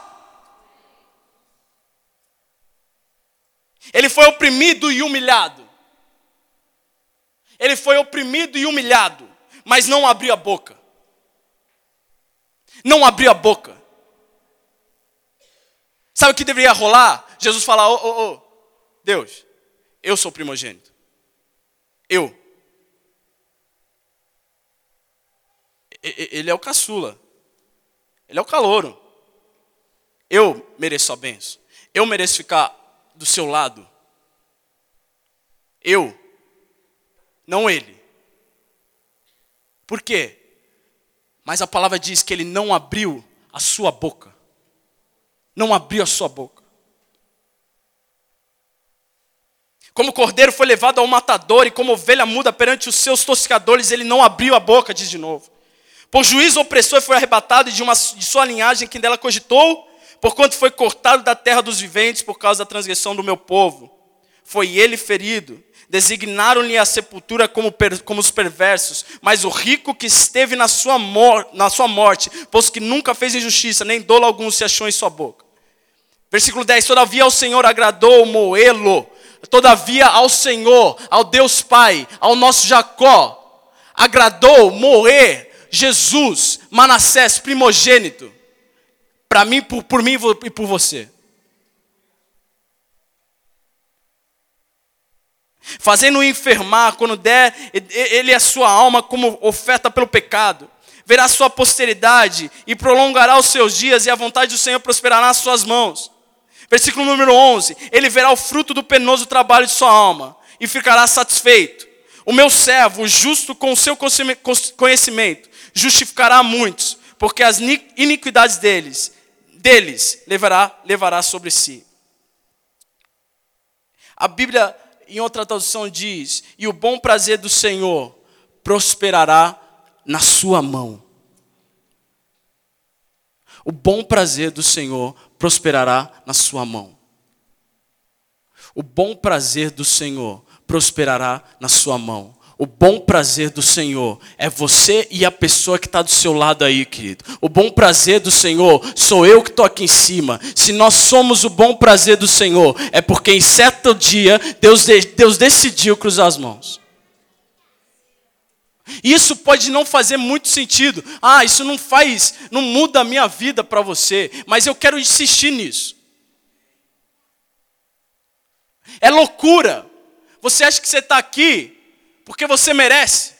Speaker 1: Ele foi oprimido e humilhado. Ele foi oprimido e humilhado, mas não abriu a boca. Não abriu a boca. Sabe o que deveria rolar? Jesus falar: Ô, ô, ô, Deus, eu sou primogênito. Eu. Ele é o caçula. Ele é o calouro. Eu mereço a benção. Eu mereço ficar do seu lado. Eu. Não ele. Por quê? Mas a palavra diz que ele não abriu a sua boca não abriu a sua boca. Como cordeiro foi levado ao matador e como ovelha muda perante os seus toscadores, ele não abriu a boca, diz de novo. Por juízo opressor foi arrebatado de, uma, de sua linhagem, quem dela cogitou, porquanto foi cortado da terra dos viventes por causa da transgressão do meu povo. Foi ele ferido, designaram-lhe a sepultura como, per, como os perversos, mas o rico que esteve na sua, mor, na sua morte, pois que nunca fez injustiça, nem dolo algum se achou em sua boca. Versículo 10: Todavia ao Senhor agradou moê-lo, todavia ao Senhor, ao Deus Pai, ao nosso Jacó, agradou moer Jesus, Manassés, primogênito, para mim, por, por mim e por você. Fazendo-o enfermar, quando der ele a sua alma como oferta pelo pecado. Verá sua posteridade e prolongará os seus dias, e a vontade do Senhor prosperará nas suas mãos. Versículo número 11: Ele verá o fruto do penoso trabalho de sua alma e ficará satisfeito. O meu servo, justo com o seu conhecimento, justificará muitos, porque as iniquidades deles, deles levará, levará sobre si. A Bíblia em outra tradução diz: E o bom prazer do Senhor prosperará na sua mão. O bom prazer do Senhor prosperará na sua mão. O bom prazer do Senhor prosperará na sua mão. O bom prazer do Senhor é você e a pessoa que está do seu lado aí, querido. O bom prazer do Senhor sou eu que estou aqui em cima. Se nós somos o bom prazer do Senhor, é porque em certo dia Deus, Deus decidiu cruzar as mãos. Isso pode não fazer muito sentido. Ah, isso não faz, não muda a minha vida para você. Mas eu quero insistir nisso. É loucura. Você acha que você está aqui porque você merece.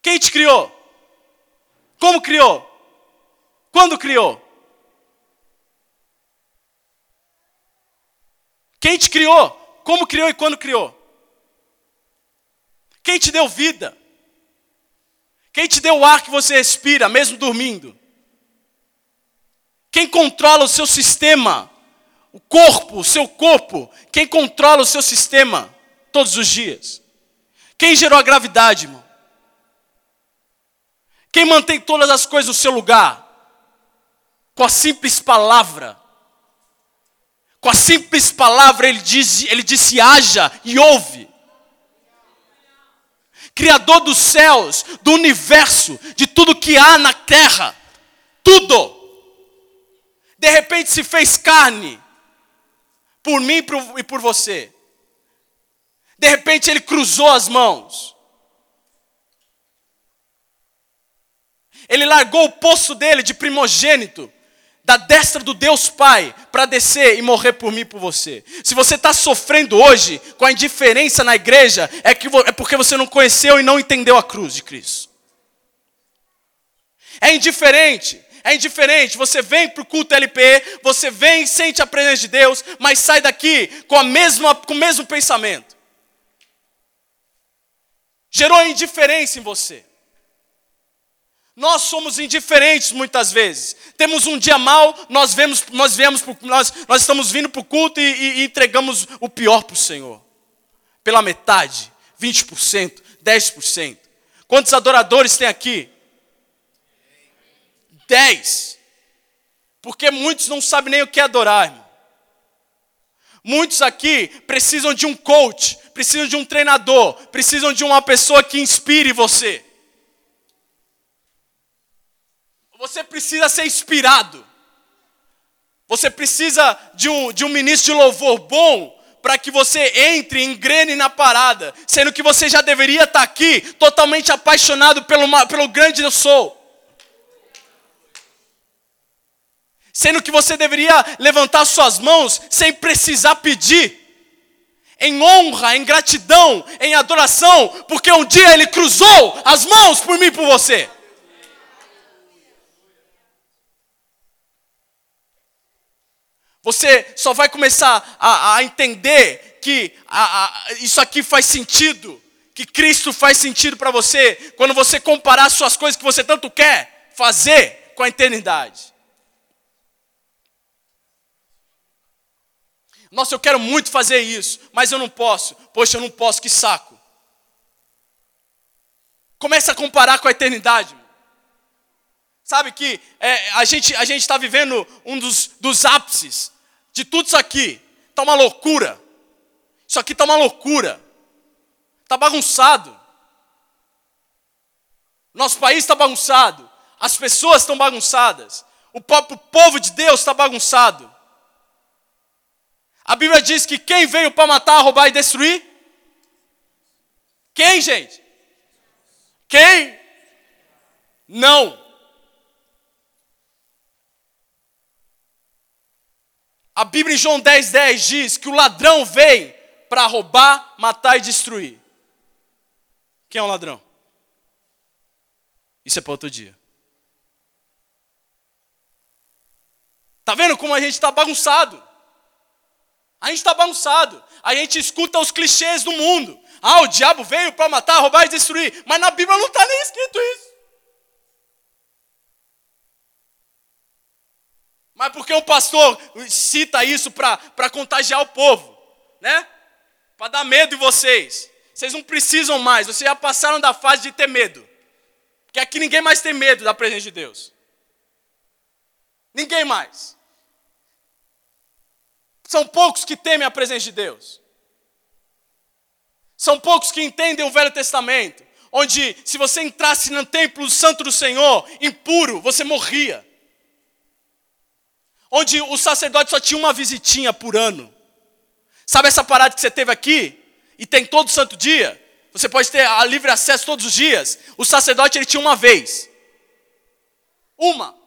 Speaker 1: Quem te criou? Como criou? Quando criou? Quem te criou? Como criou e quando criou? Quem te deu vida? Quem te deu o ar que você respira, mesmo dormindo? Quem controla o seu sistema? O corpo, o seu corpo. Quem controla o seu sistema todos os dias? Quem gerou a gravidade, irmão? Quem mantém todas as coisas no seu lugar? Com a simples palavra. Com a simples palavra ele disse, ele disse haja e ouve. Criador dos céus, do universo, de tudo que há na terra, tudo. De repente se fez carne por mim e por você. De repente ele cruzou as mãos. Ele largou o poço dele de primogênito, da destra do Deus Pai, para descer e morrer por mim e por você. Se você está sofrendo hoje com a indiferença na igreja, é, que, é porque você não conheceu e não entendeu a cruz de Cristo. É indiferente. É indiferente, você vem para o culto LP, você vem e sente a presença de Deus, mas sai daqui com, a mesma, com o mesmo pensamento. Gerou indiferença em você. Nós somos indiferentes muitas vezes. Temos um dia mal, nós vemos, nós vemos, nós, nós estamos vindo para o culto e, e, e entregamos o pior para o Senhor. Pela metade, 20%, 10%. Quantos adoradores tem aqui? 10. Porque muitos não sabem nem o que é adorar, irmão. Muitos aqui precisam de um coach, precisam de um treinador, precisam de uma pessoa que inspire você. Você precisa ser inspirado. Você precisa de um, de um ministro de louvor bom para que você entre, engrene na parada, sendo que você já deveria estar aqui totalmente apaixonado pelo, pelo grande eu sou. Sendo que você deveria levantar suas mãos sem precisar pedir, em honra, em gratidão, em adoração, porque um dia ele cruzou as mãos por mim e por você. Você só vai começar a, a entender que a, a, isso aqui faz sentido, que Cristo faz sentido para você, quando você comparar suas coisas que você tanto quer fazer com a eternidade. Nossa, eu quero muito fazer isso, mas eu não posso. Poxa, eu não posso, que saco. Começa a comparar com a eternidade. Sabe que é, a gente a está vivendo um dos, dos ápices de tudo isso aqui. Está uma loucura. Isso aqui está uma loucura. Está bagunçado. Nosso país está bagunçado. As pessoas estão bagunçadas. O próprio povo de Deus está bagunçado. A Bíblia diz que quem veio para matar, roubar e destruir? Quem, gente? Quem? Não. A Bíblia em João 10, 10 diz que o ladrão vem para roubar, matar e destruir. Quem é o ladrão? Isso é para outro dia. Tá vendo como a gente está bagunçado? A gente está bagunçado. A gente escuta os clichês do mundo. Ah, o diabo veio para matar, roubar e destruir. Mas na Bíblia não está nem escrito isso. Mas por que o pastor cita isso para contagiar o povo? Né? Para dar medo em vocês. Vocês não precisam mais, vocês já passaram da fase de ter medo. Porque aqui ninguém mais tem medo da presença de Deus. Ninguém mais. São poucos que temem a presença de Deus. São poucos que entendem o Velho Testamento, onde se você entrasse no templo santo do Senhor impuro, você morria onde o sacerdote só tinha uma visitinha por ano. Sabe essa parada que você teve aqui? E tem todo santo dia? Você pode ter a livre acesso todos os dias. O sacerdote ele tinha uma vez. Uma.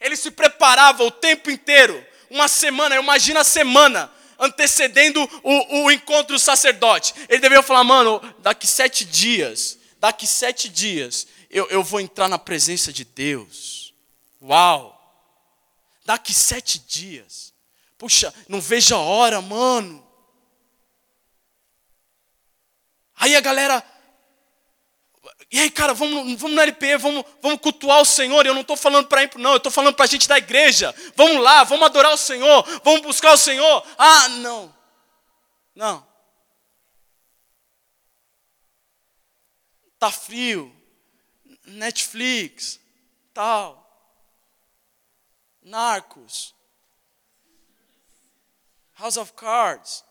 Speaker 1: Ele se preparava o tempo inteiro. Uma semana, imagina a semana antecedendo o, o encontro do sacerdote. Ele deveria falar, mano, daqui sete dias, daqui sete dias, eu, eu vou entrar na presença de Deus. Uau! daqui sete dias. Puxa, não vejo a hora, mano. Aí a galera. E aí, cara, vamos, vamos no LP, vamos, vamos cultuar o Senhor. Eu não estou falando para ir, não, eu estou falando para a gente da igreja. Vamos lá, vamos adorar o Senhor, vamos buscar o Senhor. Ah, não. Não. Tá frio. Netflix, tal. Narcos. House of Cards.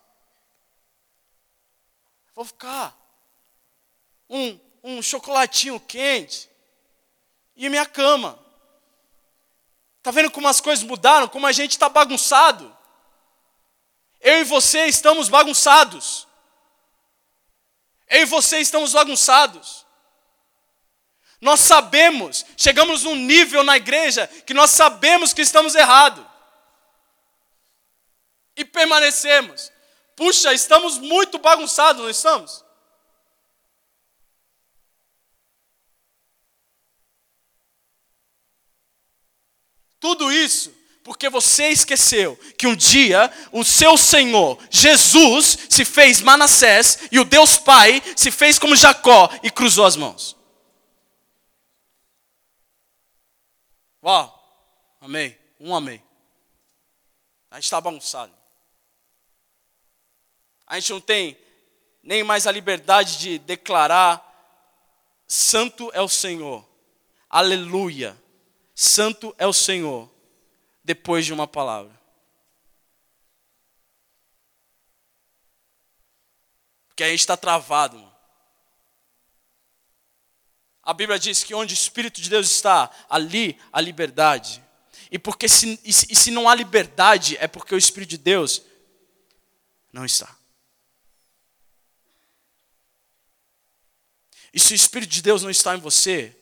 Speaker 1: Vou ficar. Um, um chocolatinho quente. E minha cama. Está vendo como as coisas mudaram? Como a gente está bagunçado? Eu e você estamos bagunçados. Eu e você estamos bagunçados. Nós sabemos, chegamos num nível na igreja que nós sabemos que estamos errados. E permanecemos. Puxa, estamos muito bagunçados, não estamos? Tudo isso porque você esqueceu que um dia o seu Senhor, Jesus, se fez Manassés e o Deus Pai se fez como Jacó e cruzou as mãos. Uau, amém. Um amém. A gente está bagunçado. A gente não tem nem mais a liberdade de declarar: Santo é o Senhor. Aleluia. Santo é o Senhor. Depois de uma palavra. Porque a gente está travado. Mano. A Bíblia diz que onde o Espírito de Deus está, ali a liberdade. E porque se, e se não há liberdade, é porque o Espírito de Deus não está. E se o Espírito de Deus não está em você,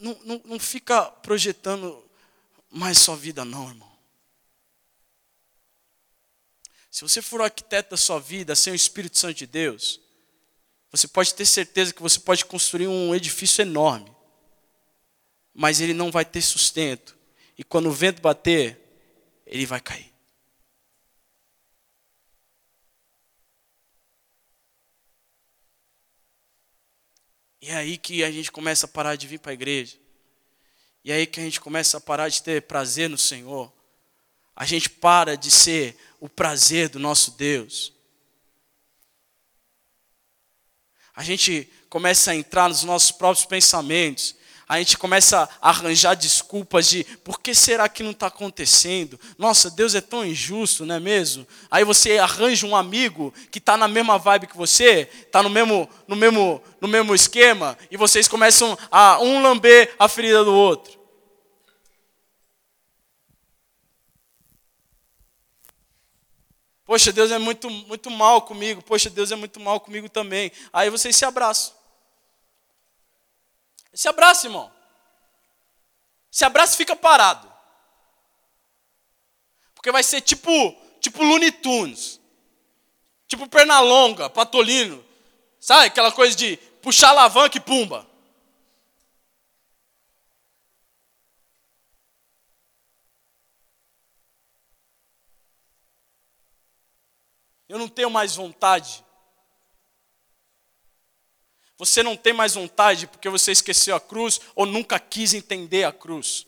Speaker 1: não, não, não fica projetando mais sua vida, não, irmão. Se você for o arquiteto da sua vida sem o Espírito Santo de Deus, você pode ter certeza que você pode construir um edifício enorme, mas ele não vai ter sustento. E quando o vento bater, ele vai cair. E é aí que a gente começa a parar de vir para a igreja. E é aí que a gente começa a parar de ter prazer no Senhor. A gente para de ser o prazer do nosso Deus. A gente começa a entrar nos nossos próprios pensamentos a gente começa a arranjar desculpas de por que será que não está acontecendo? Nossa, Deus é tão injusto, não é mesmo? Aí você arranja um amigo que está na mesma vibe que você, está no mesmo, no, mesmo, no mesmo esquema, e vocês começam a um lamber a ferida do outro. Poxa, Deus é muito, muito mal comigo. Poxa, Deus é muito mal comigo também. Aí vocês se abraçam. Se abraça, irmão. Se abraça e fica parado. Porque vai ser tipo, tipo Looney Tunes. Tipo Pernalonga, Patolino. Sabe aquela coisa de puxar alavanca e pumba. Eu não tenho mais vontade você não tem mais vontade porque você esqueceu a cruz ou nunca quis entender a cruz.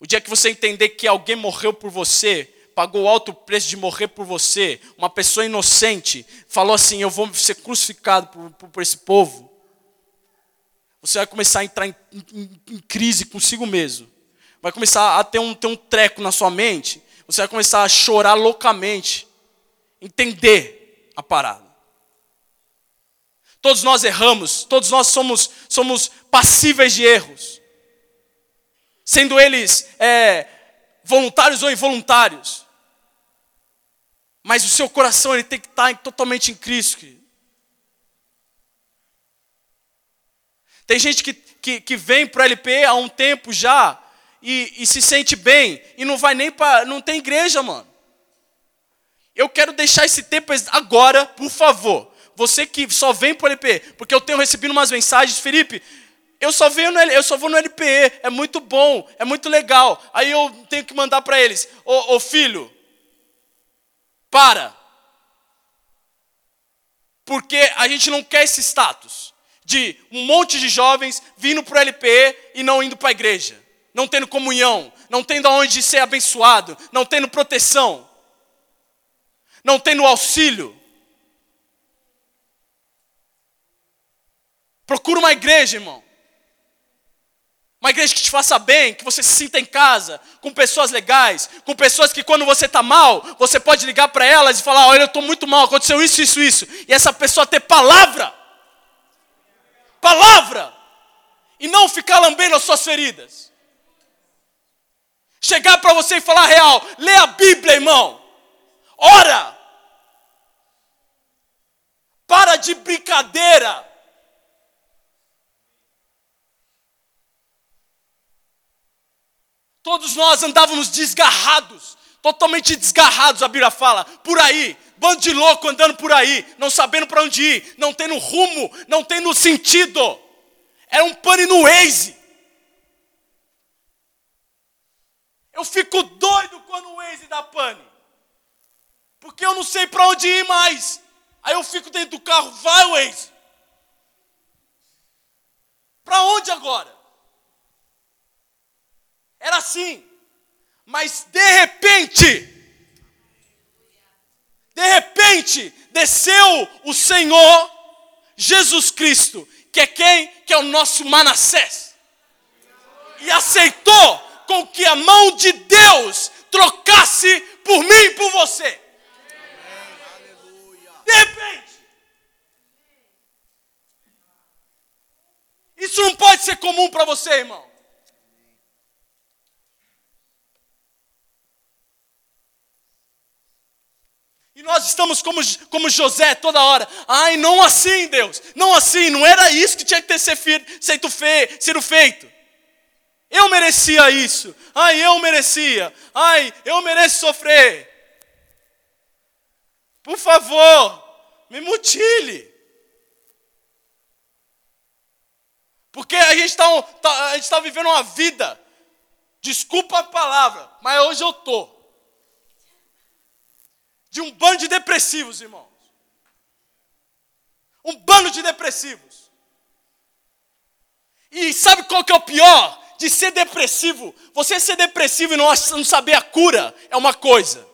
Speaker 1: O dia que você entender que alguém morreu por você, pagou alto preço de morrer por você, uma pessoa inocente, falou assim: Eu vou ser crucificado por, por, por esse povo. Você vai começar a entrar em, em, em, crise consigo mesmo. Vai começar a ter um, ter um treco na sua mente. Você vai começar a chorar loucamente. Entender a parada. Todos nós erramos, todos nós somos, somos passíveis de erros, sendo eles é, voluntários ou involuntários. Mas o seu coração ele tem que estar totalmente em Cristo. Querido. Tem gente que, que, que vem para o LP há um tempo já e, e se sente bem e não vai nem para. não tem igreja, mano. Eu quero deixar esse tempo agora, por favor. Você que só vem para o LPE, porque eu tenho recebido umas mensagens, Felipe, eu só venho no, eu só vou no LPE, é muito bom, é muito legal. Aí eu tenho que mandar para eles, ô, ô filho, para. Porque a gente não quer esse status de um monte de jovens vindo para o LPE e não indo para a igreja, não tendo comunhão, não tendo aonde ser abençoado, não tendo proteção, não tendo auxílio. Procura uma igreja, irmão. Uma igreja que te faça bem, que você se sinta em casa, com pessoas legais, com pessoas que quando você está mal, você pode ligar para elas e falar: Olha, eu estou muito mal, aconteceu isso, isso, isso. E essa pessoa ter palavra. Palavra. E não ficar lambendo as suas feridas. Chegar para você e falar real: lê a Bíblia, irmão. Ora. Para de brincadeira. Todos nós andávamos desgarrados, totalmente desgarrados, a Bíblia fala, por aí, bando de louco andando por aí, não sabendo para onde ir, não tendo rumo, não tendo sentido. Era um pane no Waze. Eu fico doido quando o Waze dá pane. Porque eu não sei para onde ir mais. Aí eu fico dentro do carro, vai Waze. Para onde agora? Assim. Mas de repente, de repente, desceu o Senhor Jesus Cristo, que é quem? Que é o nosso Manassés. E aceitou com que a mão de Deus trocasse por mim e por você. De repente. Isso não pode ser comum para você, irmão. E nós estamos como, como José toda hora. Ai, não assim, Deus. Não assim. Não era isso que tinha que ter sido, fe, sido feito. Eu merecia isso. Ai, eu merecia. Ai, eu mereço sofrer. Por favor, me mutile. Porque a gente está tá, tá vivendo uma vida. Desculpa a palavra, mas hoje eu estou de um bando de depressivos, irmãos. Um bando de depressivos. E sabe qual que é o pior de ser depressivo? Você ser depressivo e não, saber a cura é uma coisa.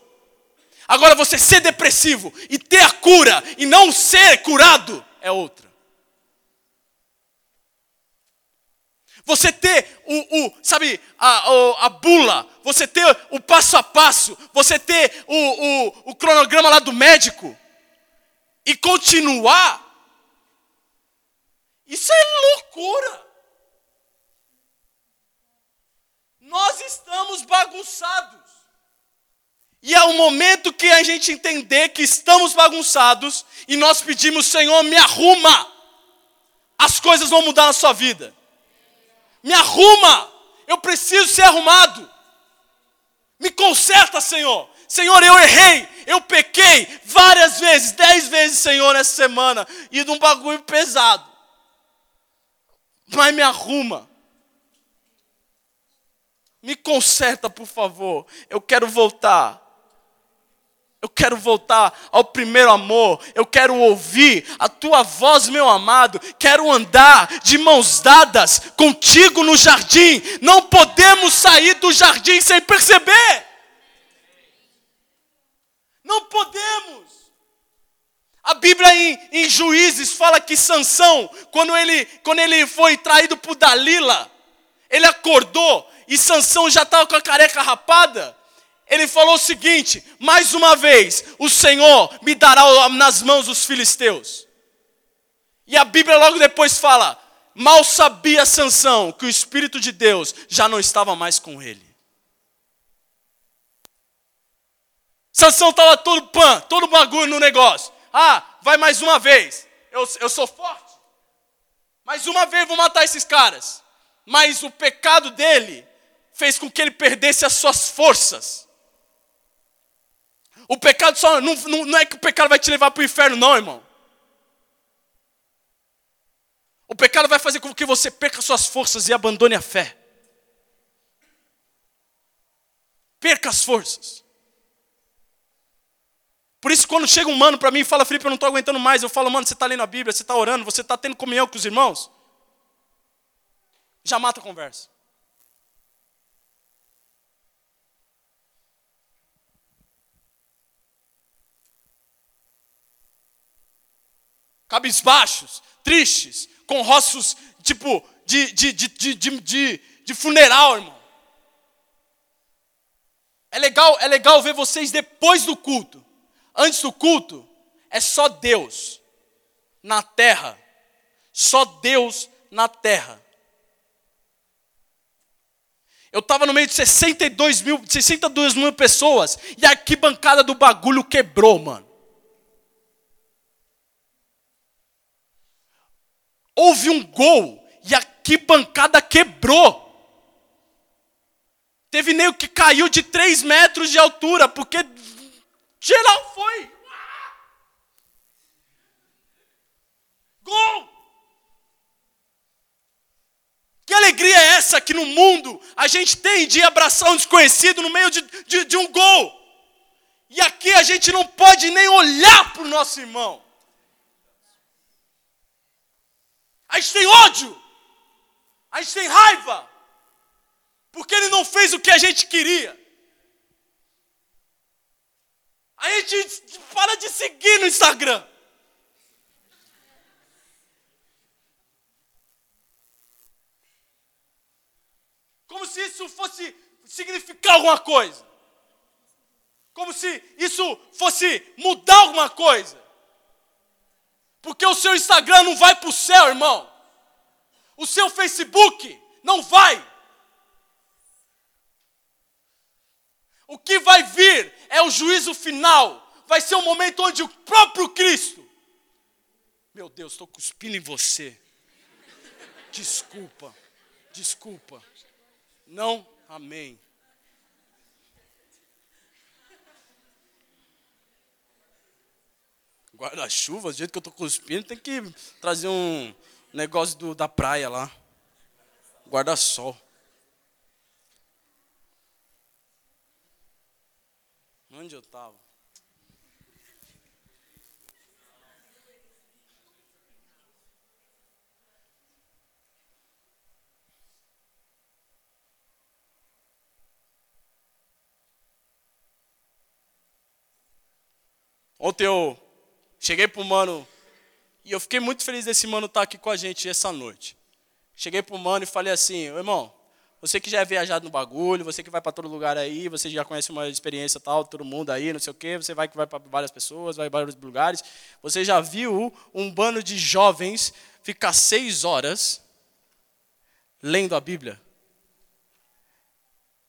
Speaker 1: Agora você ser depressivo e ter a cura e não ser curado é outra. Você ter o, o sabe, a, a, a, bula, você ter o passo a passo, você ter o, o, o cronograma lá do médico e continuar, isso é loucura. Nós estamos bagunçados. E é o momento que a gente entender que estamos bagunçados e nós pedimos, Senhor, me arruma. As coisas vão mudar na sua vida me arruma, eu preciso ser arrumado. Me conserta, Senhor. Senhor, eu errei, eu pequei várias vezes, dez vezes, Senhor, nessa semana, e de um bagulho pesado. Mas me arruma. Me conserta, por favor. Eu quero voltar. Eu quero voltar ao primeiro amor. Eu quero ouvir a tua voz, meu amado. Quero andar de mãos dadas contigo no jardim. Não podemos sair do jardim sem perceber. Não podemos. A Bíblia em, em Juízes fala que Sansão, quando ele, quando ele foi traído por Dalila, ele acordou e Sansão já estava com a careca rapada ele falou o seguinte: mais uma vez, o Senhor me dará nas mãos os filisteus. E a Bíblia logo depois fala: mal sabia Sansão que o Espírito de Deus já não estava mais com ele. Sansão estava todo pan, todo bagulho no negócio. Ah, vai mais uma vez. Eu, eu sou forte. Mais uma vez vou matar esses caras. Mas o pecado dele fez com que ele perdesse as suas forças. O pecado só não, não, não é que o pecado vai te levar para o inferno, não, irmão. O pecado vai fazer com que você perca suas forças e abandone a fé. Perca as forças. Por isso, quando chega um mano para mim e fala, Felipe, eu não estou aguentando mais, eu falo, mano, você está lendo a Bíblia, você está orando, você está tendo comunhão com os irmãos, já mata a conversa. Cabisbaixos, tristes, com rostos tipo de, de, de, de, de, funeral, irmão. É legal, é legal ver vocês depois do culto. Antes do culto, é só Deus na terra. Só Deus na terra. Eu estava no meio de 62 mil, 62 mil pessoas e a arquibancada do bagulho quebrou, mano. Houve um gol e a arquibancada quebrou. Teve nego que caiu de 3 metros de altura, porque geral foi. Gol! Que alegria é essa que no mundo a gente tem de abraçar um desconhecido no meio de, de, de um gol? E aqui a gente não pode nem olhar para o nosso irmão. A gente tem ódio, a gente tem raiva, porque ele não fez o que a gente queria. A gente para de seguir no Instagram. Como se isso fosse significar alguma coisa. Como se isso fosse mudar alguma coisa. Porque o seu Instagram não vai para o céu, irmão. O seu Facebook não vai. O que vai vir é o juízo final. Vai ser o um momento onde o próprio Cristo. Meu Deus, estou cuspindo em você. Desculpa, desculpa. Não? Amém. Guarda-chuva, do jeito que eu estou cuspindo, tem que trazer um negócio do, da praia lá. Guarda-sol. Onde eu estava? Ontem eu cheguei pro mano e eu fiquei muito feliz desse mano estar tá aqui com a gente essa noite. Cheguei pro mano e falei assim, irmão, você que já é viajado no bagulho, você que vai para todo lugar aí, você já conhece uma experiência tal, todo mundo aí, não sei o quê, você vai que vai para várias pessoas, vai para vários lugares. Você já viu um bando de jovens ficar seis horas lendo a Bíblia,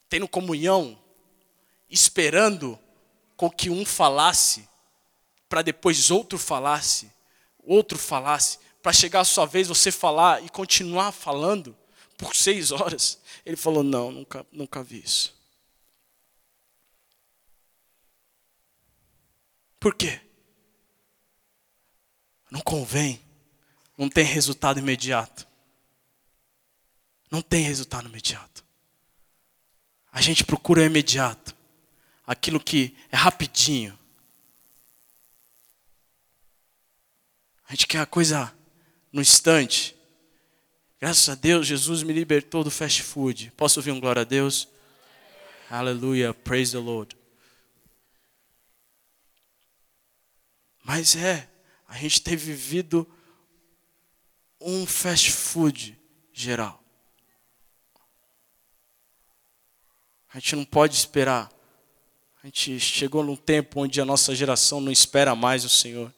Speaker 1: tendo comunhão, esperando com que um falasse para depois outro falasse, outro falasse, para chegar a sua vez você falar e continuar falando por seis horas. Ele falou: Não, nunca, nunca vi isso. Por quê? Não convém, não tem resultado imediato. Não tem resultado imediato. A gente procura o imediato, aquilo que é rapidinho, A gente quer a coisa no instante. Graças a Deus, Jesus me libertou do fast food. Posso ouvir um glória a Deus? Aleluia, praise the Lord. Mas é, a gente tem vivido um fast food geral. A gente não pode esperar. A gente chegou num tempo onde a nossa geração não espera mais o Senhor.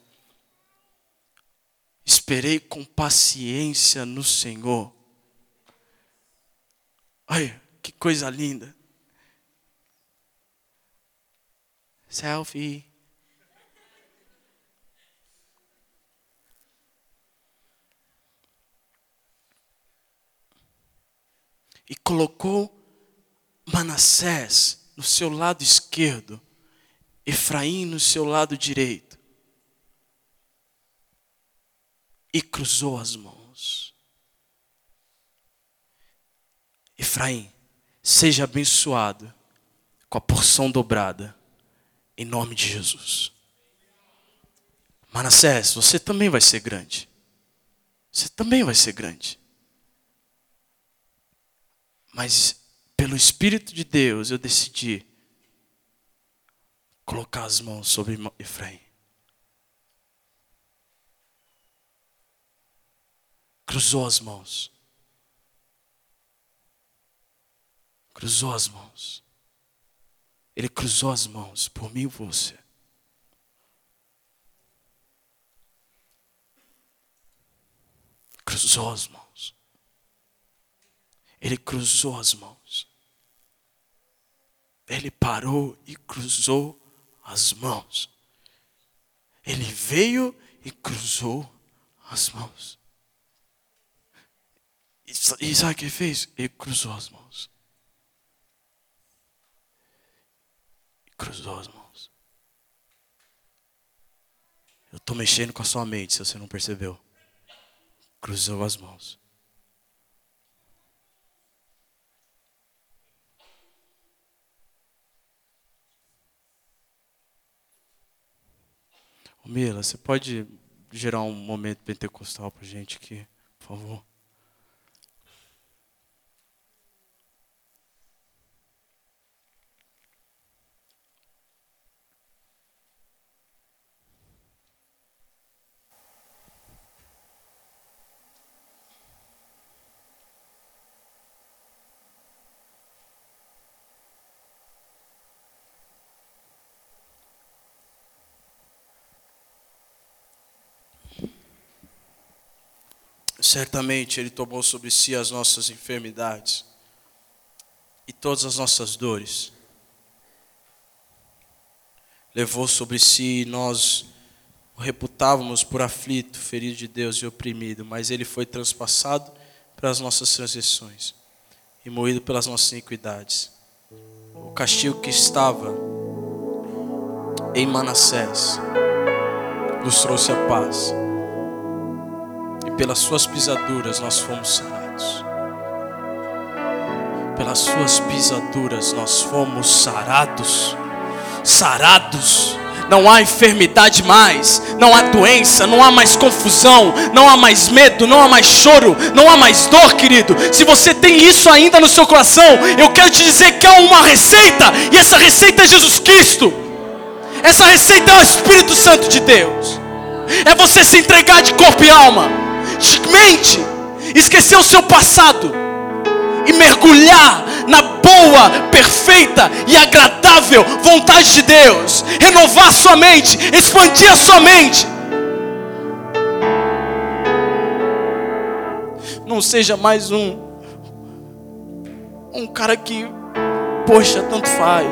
Speaker 1: Esperei com paciência no Senhor. Ai, que coisa linda. Selfie. E colocou Manassés no seu lado esquerdo, Efraim no seu lado direito. E cruzou as mãos. Efraim, seja abençoado com a porção dobrada, em nome de Jesus. Manassés, você também vai ser grande. Você também vai ser grande. Mas, pelo Espírito de Deus, eu decidi colocar as mãos sobre Efraim. Cruzou as mãos. cruzou as mãos. Ele cruzou as mãos por mim e você. Cruzou as mãos. Ele cruzou as mãos. Ele parou e cruzou as mãos. Ele veio e cruzou as mãos. E sabe o que ele fez? Ele cruzou as mãos. Cruzou as mãos. Eu estou mexendo com a sua mente, se você não percebeu. Cruzou as mãos. Mila, você pode gerar um momento pentecostal para gente aqui, por favor? Certamente Ele tomou sobre si as nossas enfermidades e todas as nossas dores. Levou sobre si e nós o reputávamos por aflito, ferido de Deus e oprimido, mas Ele foi transpassado pelas nossas transgressões e moído pelas nossas iniquidades. O castigo que estava em Manassés nos trouxe a paz pelas suas pisaduras nós fomos sarados. Pelas suas pisaduras nós fomos sarados. Sarados. Não há enfermidade mais, não há doença, não há mais confusão, não há mais medo, não há mais choro, não há mais dor, querido. Se você tem isso ainda no seu coração, eu quero te dizer que há uma receita, e essa receita é Jesus Cristo. Essa receita é o Espírito Santo de Deus. É você se entregar de corpo e alma mente, esquecer o seu passado e mergulhar na boa, perfeita e agradável vontade de Deus, renovar sua mente, expandir a sua mente. Não seja mais um um cara que poxa, tanto faz.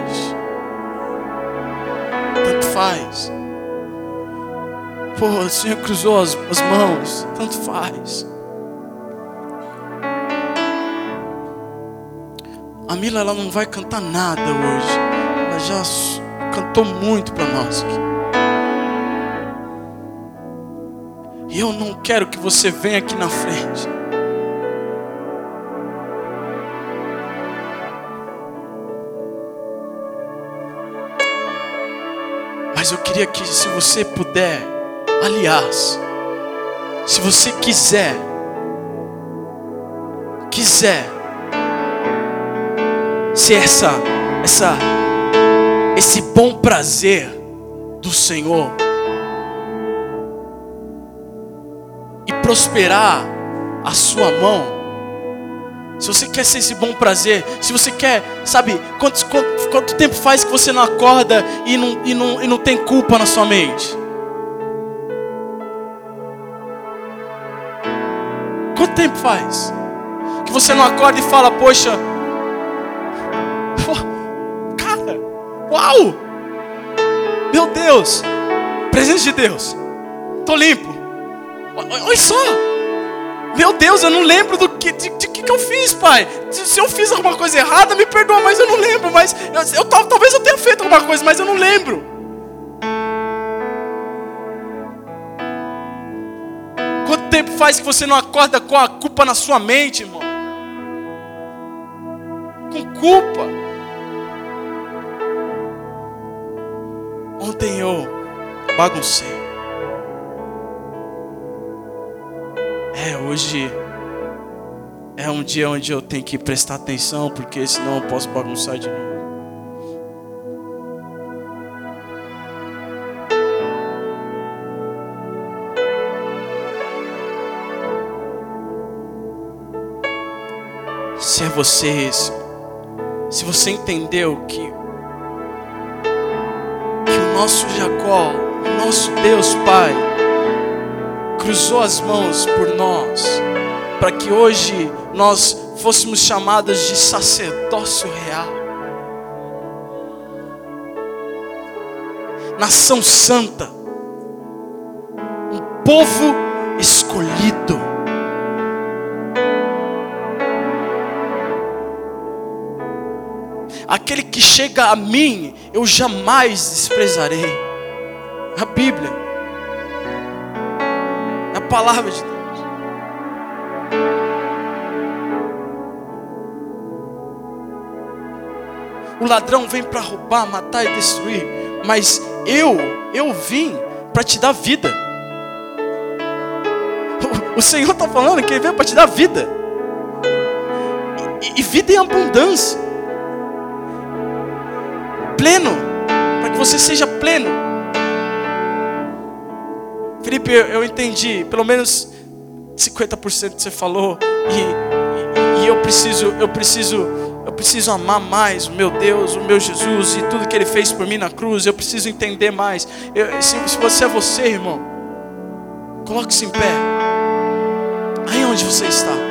Speaker 1: Tanto faz. Pô, o Senhor cruzou as, as mãos, tanto faz. A Mila ela não vai cantar nada hoje. Ela já cantou muito para nós aqui. E eu não quero que você venha aqui na frente. Mas eu queria que, se você puder, Aliás, se você quiser, quiser ser essa, essa, esse bom prazer do Senhor e prosperar a sua mão, se você quer ser esse bom prazer, se você quer, sabe, quanto, quanto, quanto tempo faz que você não acorda e não, e, não, e não tem culpa na sua mente? Quanto tempo faz? Que você não acorda e fala, poxa, cara, uau, meu Deus, presença de Deus, tô limpo. Olha só, meu Deus, eu não lembro do que, de, de que, que eu fiz, pai. Se, se, eu fiz alguma coisa errada, me perdoa, mas eu não lembro. Mas eu, eu, talvez eu tenha feito alguma coisa, mas eu não lembro. Tempo faz que você não acorda com a culpa na sua mente, irmão? Com culpa. Ontem eu baguncei. É, hoje é um dia onde eu tenho que prestar atenção, porque senão eu posso bagunçar de novo. Se é você Se você entendeu que, que o nosso Jacó, o nosso Deus Pai, cruzou as mãos por nós, para que hoje nós fôssemos chamados de sacerdócio real, nação santa, um povo escolhido. Aquele que chega a mim, eu jamais desprezarei. A Bíblia, a palavra de Deus. O ladrão vem para roubar, matar e destruir, mas eu, eu vim para te dar vida. O, Senhor está falando que Ele veio para te dar vida, e, e vida em abundância pleno, para que você seja pleno. Felipe, eu, entendi, pelo menos 50% que você falou, e, e, e eu preciso, eu preciso, eu preciso amar mais o meu Deus, o meu Jesus e tudo que Ele fez por mim na cruz. Eu preciso entender mais. Eu, se, se você é você, irmão, coloque-se em pé. Aí onde você está?